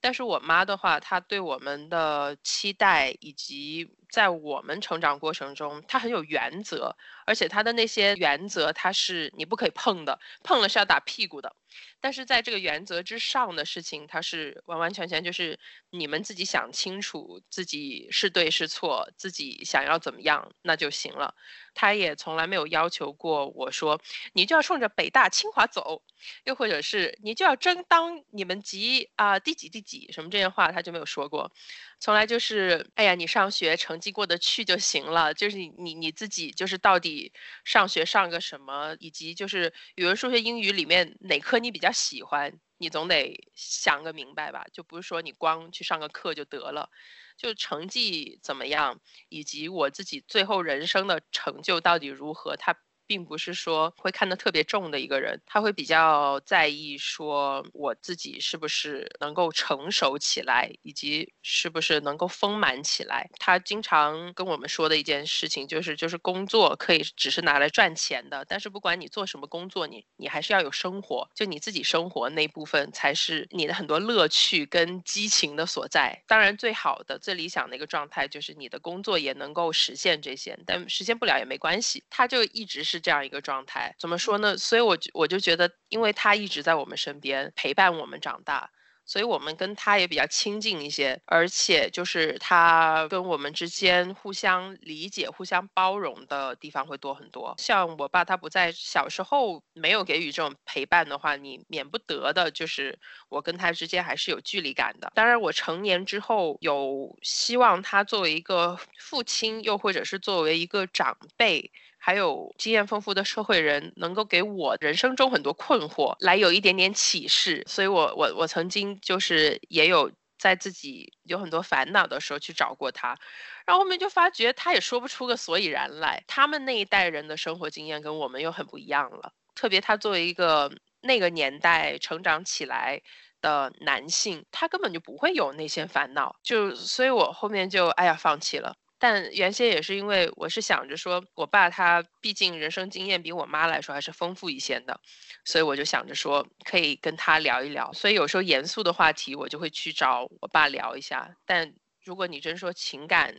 但是我妈的话，她对我们的期待，以及在我们成长过程中，他很有原则，而且他的那些原则，他是你不可以碰的，碰了是要打屁股的。但是在这个原则之上的事情，它是完完全全就是你们自己想清楚自己是对是错，自己想要怎么样那就行了。他也从来没有要求过我说你就要冲着北大清华走，又或者是你就要争当你们级啊第几第几什么这些话他就没有说过。从来就是，哎呀，你上学成成绩过得去就行了。就是你你你自己就是到底上学上个什么，以及就是语文、数学、英语里面哪科你比较喜欢，你总得想个明白吧。就不是说你光去上个课就得了，就成绩怎么样，以及我自己最后人生的成就到底如何，他。并不是说会看得特别重的一个人，他会比较在意说我自己是不是能够成熟起来，以及是不是能够丰满起来。他经常跟我们说的一件事情就是，就是工作可以只是拿来赚钱的，但是不管你做什么工作，你你还是要有生活，就你自己生活那部分才是你的很多乐趣跟激情的所在。当然，最好的、最理想的一个状态就是你的工作也能够实现这些，但实现不了也没关系。他就一直是。这样一个状态，怎么说呢？所以，我我就觉得，因为他一直在我们身边陪伴我们长大。所以我们跟他也比较亲近一些，而且就是他跟我们之间互相理解、互相包容的地方会多很多。像我爸他不在，小时候没有给予这种陪伴的话，你免不得的就是我跟他之间还是有距离感的。当然，我成年之后有希望他作为一个父亲，又或者是作为一个长辈。还有经验丰富的社会人，能够给我人生中很多困惑来有一点点启示，所以我我我曾经就是也有在自己有很多烦恼的时候去找过他，然后后面就发觉他也说不出个所以然来。他们那一代人的生活经验跟我们又很不一样了，特别他作为一个那个年代成长起来的男性，他根本就不会有那些烦恼，就所以我后面就哎呀放弃了。但原先也是因为我是想着说，我爸他毕竟人生经验比我妈来说还是丰富一些的，所以我就想着说可以跟他聊一聊。所以有时候严肃的话题我就会去找我爸聊一下。但如果你真说情感，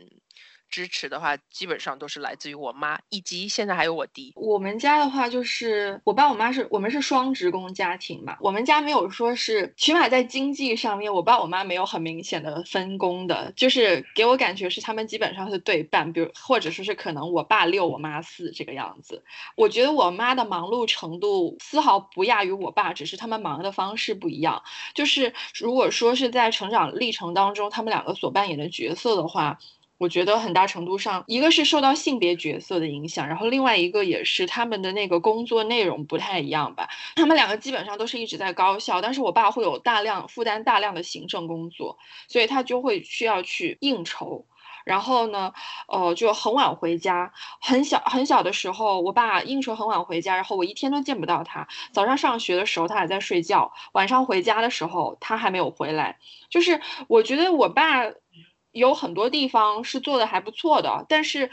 支持的话，基本上都是来自于我妈，以及现在还有我弟。我们家的话，就是我爸我妈是我们是双职工家庭嘛，我们家没有说是，起码在经济上面，我爸我妈没有很明显的分工的，就是给我感觉是他们基本上是对半，比如或者说是可能我爸六我妈四这个样子。我觉得我妈的忙碌程度丝毫不亚于我爸，只是他们忙的方式不一样。就是如果说是在成长历程当中，他们两个所扮演的角色的话。我觉得很大程度上，一个是受到性别角色的影响，然后另外一个也是他们的那个工作内容不太一样吧。他们两个基本上都是一直在高校，但是我爸会有大量负担大量的行政工作，所以他就会需要去应酬。然后呢，呃，就很晚回家。很小很小的时候，我爸应酬很晚回家，然后我一天都见不到他。早上上学的时候他还在睡觉，晚上回家的时候他还没有回来。就是我觉得我爸。有很多地方是做的还不错的，但是。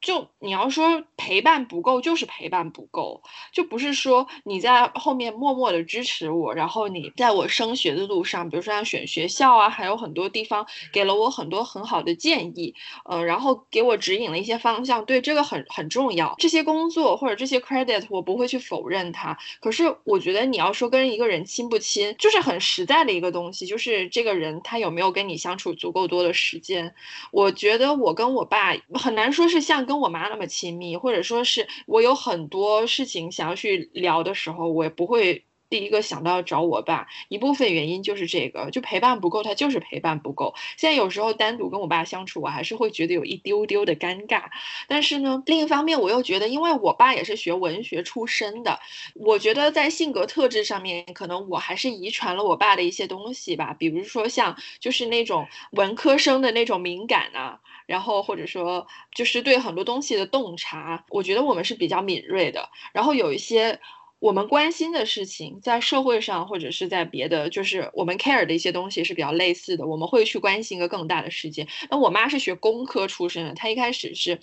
就你要说陪伴不够，就是陪伴不够，就不是说你在后面默默的支持我，然后你在我升学的路上，比如说像选学校啊，还有很多地方给了我很多很好的建议，呃，然后给我指引了一些方向，对这个很很重要。这些工作或者这些 credit 我不会去否认它，可是我觉得你要说跟一个人亲不亲，就是很实在的一个东西，就是这个人他有没有跟你相处足够多的时间。我觉得我跟我爸很难说是像。跟我妈那么亲密，或者说是我有很多事情想要去聊的时候，我也不会第一个想到找我爸。一部分原因就是这个，就陪伴不够，他就是陪伴不够。现在有时候单独跟我爸相处，我还是会觉得有一丢丢的尴尬。但是呢，另一方面我又觉得，因为我爸也是学文学出身的，我觉得在性格特质上面，可能我还是遗传了我爸的一些东西吧。比如说像就是那种文科生的那种敏感啊。然后或者说就是对很多东西的洞察，我觉得我们是比较敏锐的。然后有一些我们关心的事情，在社会上或者是在别的，就是我们 care 的一些东西是比较类似的，我们会去关心一个更大的世界。那我妈是学工科出身的，她一开始是。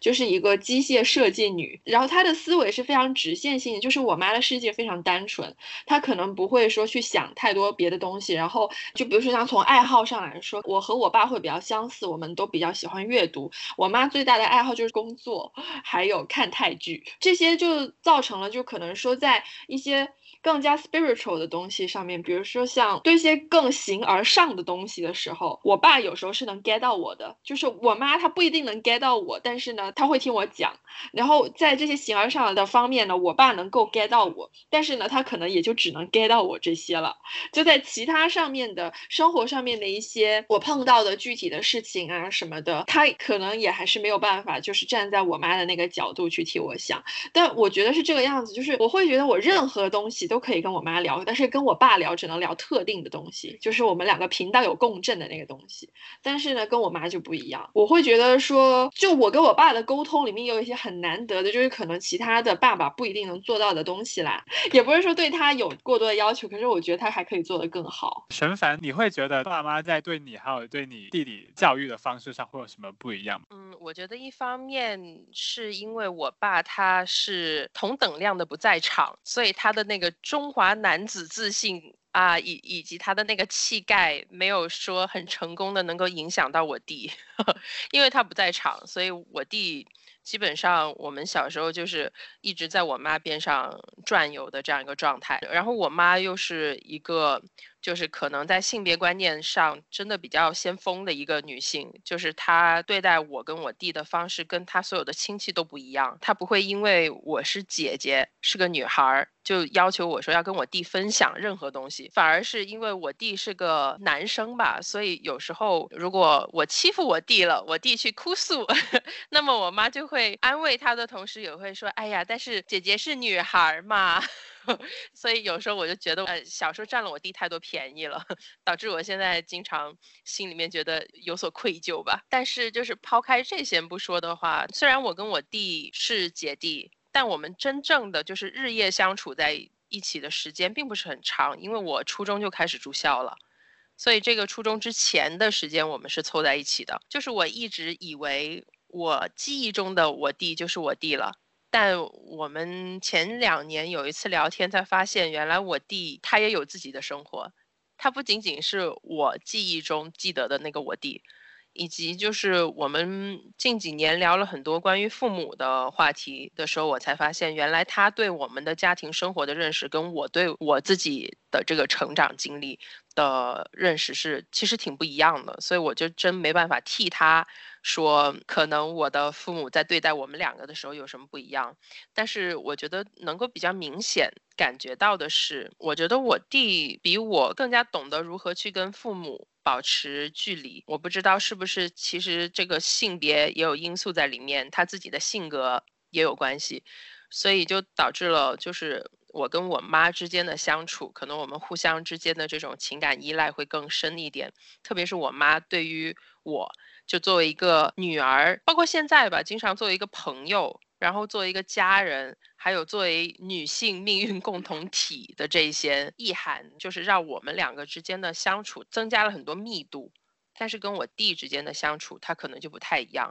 就是一个机械设计女，然后她的思维是非常直线性的。就是我妈的世界非常单纯，她可能不会说去想太多别的东西。然后就比如说像从爱好上来说，我和我爸会比较相似，我们都比较喜欢阅读。我妈最大的爱好就是工作，还有看泰剧，这些就造成了就可能说在一些。更加 spiritual 的东西上面，比如说像对一些更形而上的东西的时候，我爸有时候是能 get 到我的，就是我妈她不一定能 get 到我，但是呢，他会听我讲。然后在这些形而上的方面呢，我爸能够 get 到我，但是呢，他可能也就只能 get 到我这些了。就在其他上面的生活上面的一些我碰到的具体的事情啊什么的，他可能也还是没有办法，就是站在我妈的那个角度去替我想。但我觉得是这个样子，就是我会觉得我任何东西都。都可以跟我妈聊，但是跟我爸聊只能聊特定的东西，就是我们两个频道有共振的那个东西。但是呢，跟我妈就不一样。我会觉得说，就我跟我爸的沟通里面有一些很难得的，就是可能其他的爸爸不一定能做到的东西啦。也不是说对他有过多的要求，可是我觉得他还可以做得更好。沈凡，你会觉得爸妈在对你还有对你弟弟教育的方式上会有什么不一样吗？嗯，我觉得一方面是因为我爸他是同等量的不在场，所以他的那个。中华男子自信啊，以以及他的那个气概，没有说很成功的能够影响到我弟，*laughs* 因为他不在场，所以我弟基本上我们小时候就是一直在我妈边上转悠的这样一个状态。然后我妈又是一个。就是可能在性别观念上真的比较先锋的一个女性，就是她对待我跟我弟的方式，跟她所有的亲戚都不一样。她不会因为我是姐姐，是个女孩，就要求我说要跟我弟分享任何东西，反而是因为我弟是个男生吧，所以有时候如果我欺负我弟了，我弟去哭诉，*laughs* 那么我妈就会安慰他的同时，也会说：“哎呀，但是姐姐是女孩嘛。”所以有时候我就觉得，呃，小时候占了我弟太多便宜了，导致我现在经常心里面觉得有所愧疚吧。但是就是抛开这些不说的话，虽然我跟我弟是姐弟，但我们真正的就是日夜相处在一起的时间并不是很长，因为我初中就开始住校了。所以这个初中之前的时间我们是凑在一起的。就是我一直以为我记忆中的我弟就是我弟了，但我们前两年有一次聊天才发现，原来我弟他也有自己的生活，他不仅仅是我记忆中记得的那个我弟。以及就是我们近几年聊了很多关于父母的话题的时候，我才发现原来他对我们的家庭生活的认识，跟我对我自己的这个成长经历的认识是其实挺不一样的。所以我就真没办法替他说，可能我的父母在对待我们两个的时候有什么不一样。但是我觉得能够比较明显感觉到的是，我觉得我弟比我更加懂得如何去跟父母。保持距离，我不知道是不是其实这个性别也有因素在里面，他自己的性格也有关系，所以就导致了就是我跟我妈之间的相处，可能我们互相之间的这种情感依赖会更深一点，特别是我妈对于我就作为一个女儿，包括现在吧，经常作为一个朋友。然后作为一个家人，还有作为女性命运共同体的这些意涵，就是让我们两个之间的相处增加了很多密度。但是跟我弟之间的相处，他可能就不太一样。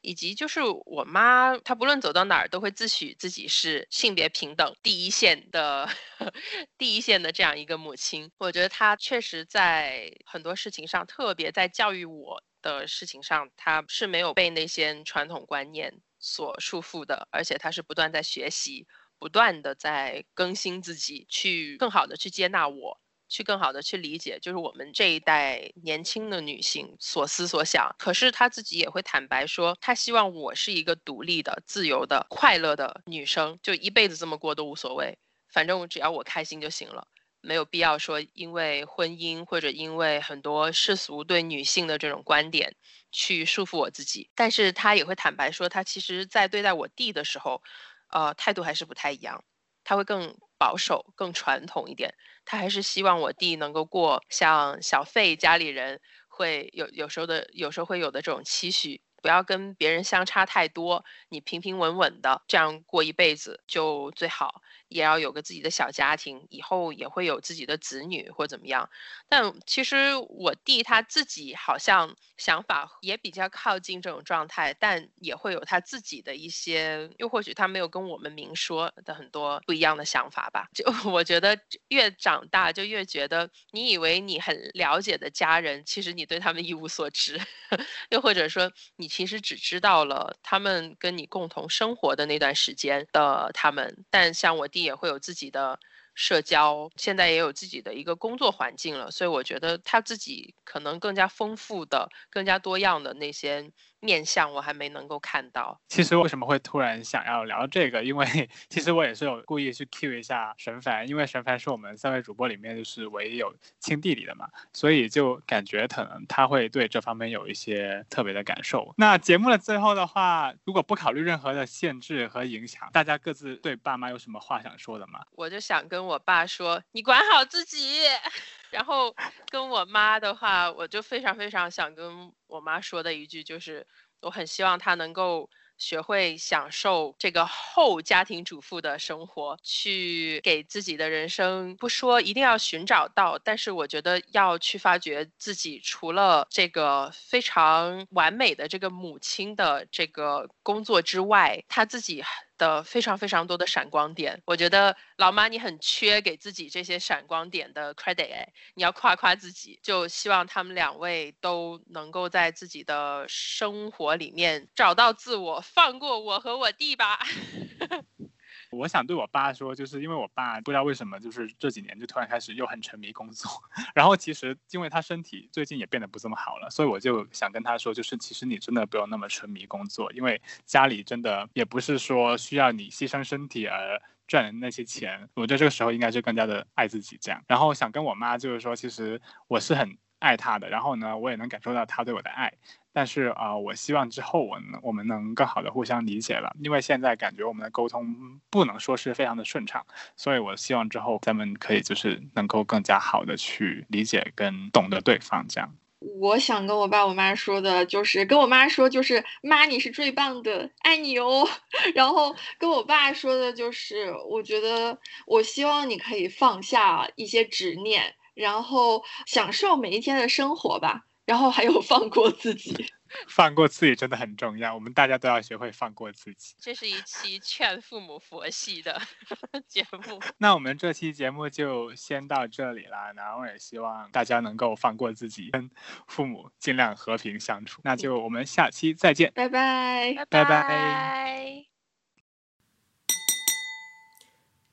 以及就是我妈，她不论走到哪儿，都会自诩自己是性别平等第一线的 *laughs* 第一线的这样一个母亲。我觉得她确实在很多事情上，特别在教育我的事情上，她是没有被那些传统观念。所束缚的，而且他是不断在学习，不断的在更新自己，去更好的去接纳我，去更好的去理解，就是我们这一代年轻的女性所思所想。可是她自己也会坦白说，她希望我是一个独立的、自由的、快乐的女生，就一辈子这么过都无所谓，反正只要我开心就行了。没有必要说，因为婚姻或者因为很多世俗对女性的这种观点去束缚我自己。但是他也会坦白说，他其实在对待我弟的时候，呃，态度还是不太一样。他会更保守、更传统一点。他还是希望我弟能够过像小费家里人会有有时候的有时候会有的这种期许，不要跟别人相差太多，你平平稳稳的这样过一辈子就最好。也要有个自己的小家庭，以后也会有自己的子女或怎么样。但其实我弟他自己好像想法也比较靠近这种状态，但也会有他自己的一些，又或许他没有跟我们明说的很多不一样的想法吧。就我觉得越长大就越觉得，你以为你很了解的家人，其实你对他们一无所知。*laughs* 又或者说，你其实只知道了他们跟你共同生活的那段时间的他们，但像我弟。也会有自己的社交，现在也有自己的一个工作环境了，所以我觉得他自己可能更加丰富的、更加多样的那些。面相我还没能够看到。其实为什么会突然想要聊这个？因为 *laughs* 其实我也是有故意去 cue 一下神凡，因为神凡是我们三位主播里面就是唯一有亲弟弟的嘛，所以就感觉可能他会对这方面有一些特别的感受。那节目的最后的话，如果不考虑任何的限制和影响，大家各自对爸妈有什么话想说的吗？我就想跟我爸说，你管好自己。*laughs* 然后跟我妈的话，我就非常非常想跟我妈说的一句就是，我很希望她能够学会享受这个后家庭主妇的生活，去给自己的人生不说一定要寻找到，但是我觉得要去发掘自己除了这个非常完美的这个母亲的这个工作之外，她自己。的非常非常多的闪光点，我觉得老妈你很缺给自己这些闪光点的 credit，你要夸夸自己，就希望他们两位都能够在自己的生活里面找到自我，放过我和我弟吧。*laughs* 我想对我爸说，就是因为我爸不知道为什么，就是这几年就突然开始又很沉迷工作，*laughs* 然后其实因为他身体最近也变得不这么好了，所以我就想跟他说，就是其实你真的不用那么沉迷工作，因为家里真的也不是说需要你牺牲身体而赚那些钱，我觉得这个时候应该就更加的爱自己这样。然后想跟我妈就是说，其实我是很爱他的，然后呢，我也能感受到他对我的爱。但是啊，我希望之后我能我们能更好的互相理解了，因为现在感觉我们的沟通不能说是非常的顺畅，所以我希望之后咱们可以就是能够更加好的去理解跟懂得对方这样。我想跟我爸我妈说的就是跟我妈说就是妈你是最棒的，爱你哦。*laughs* 然后跟我爸说的就是我觉得我希望你可以放下一些执念。然后享受每一天的生活吧，然后还有放过自己。*laughs* 放过自己真的很重要，我们大家都要学会放过自己。这是一期劝父母佛系的 *laughs* 节目。那我们这期节目就先到这里了，然后也希望大家能够放过自己，跟父母尽量和平相处。那就我们下期再见，拜拜，拜拜。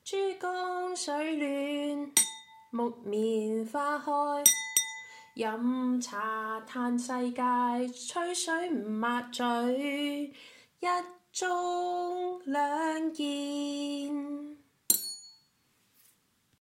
珠江水暖，木棉花开。饮茶叹世界，吹水唔抹嘴，一盅两件。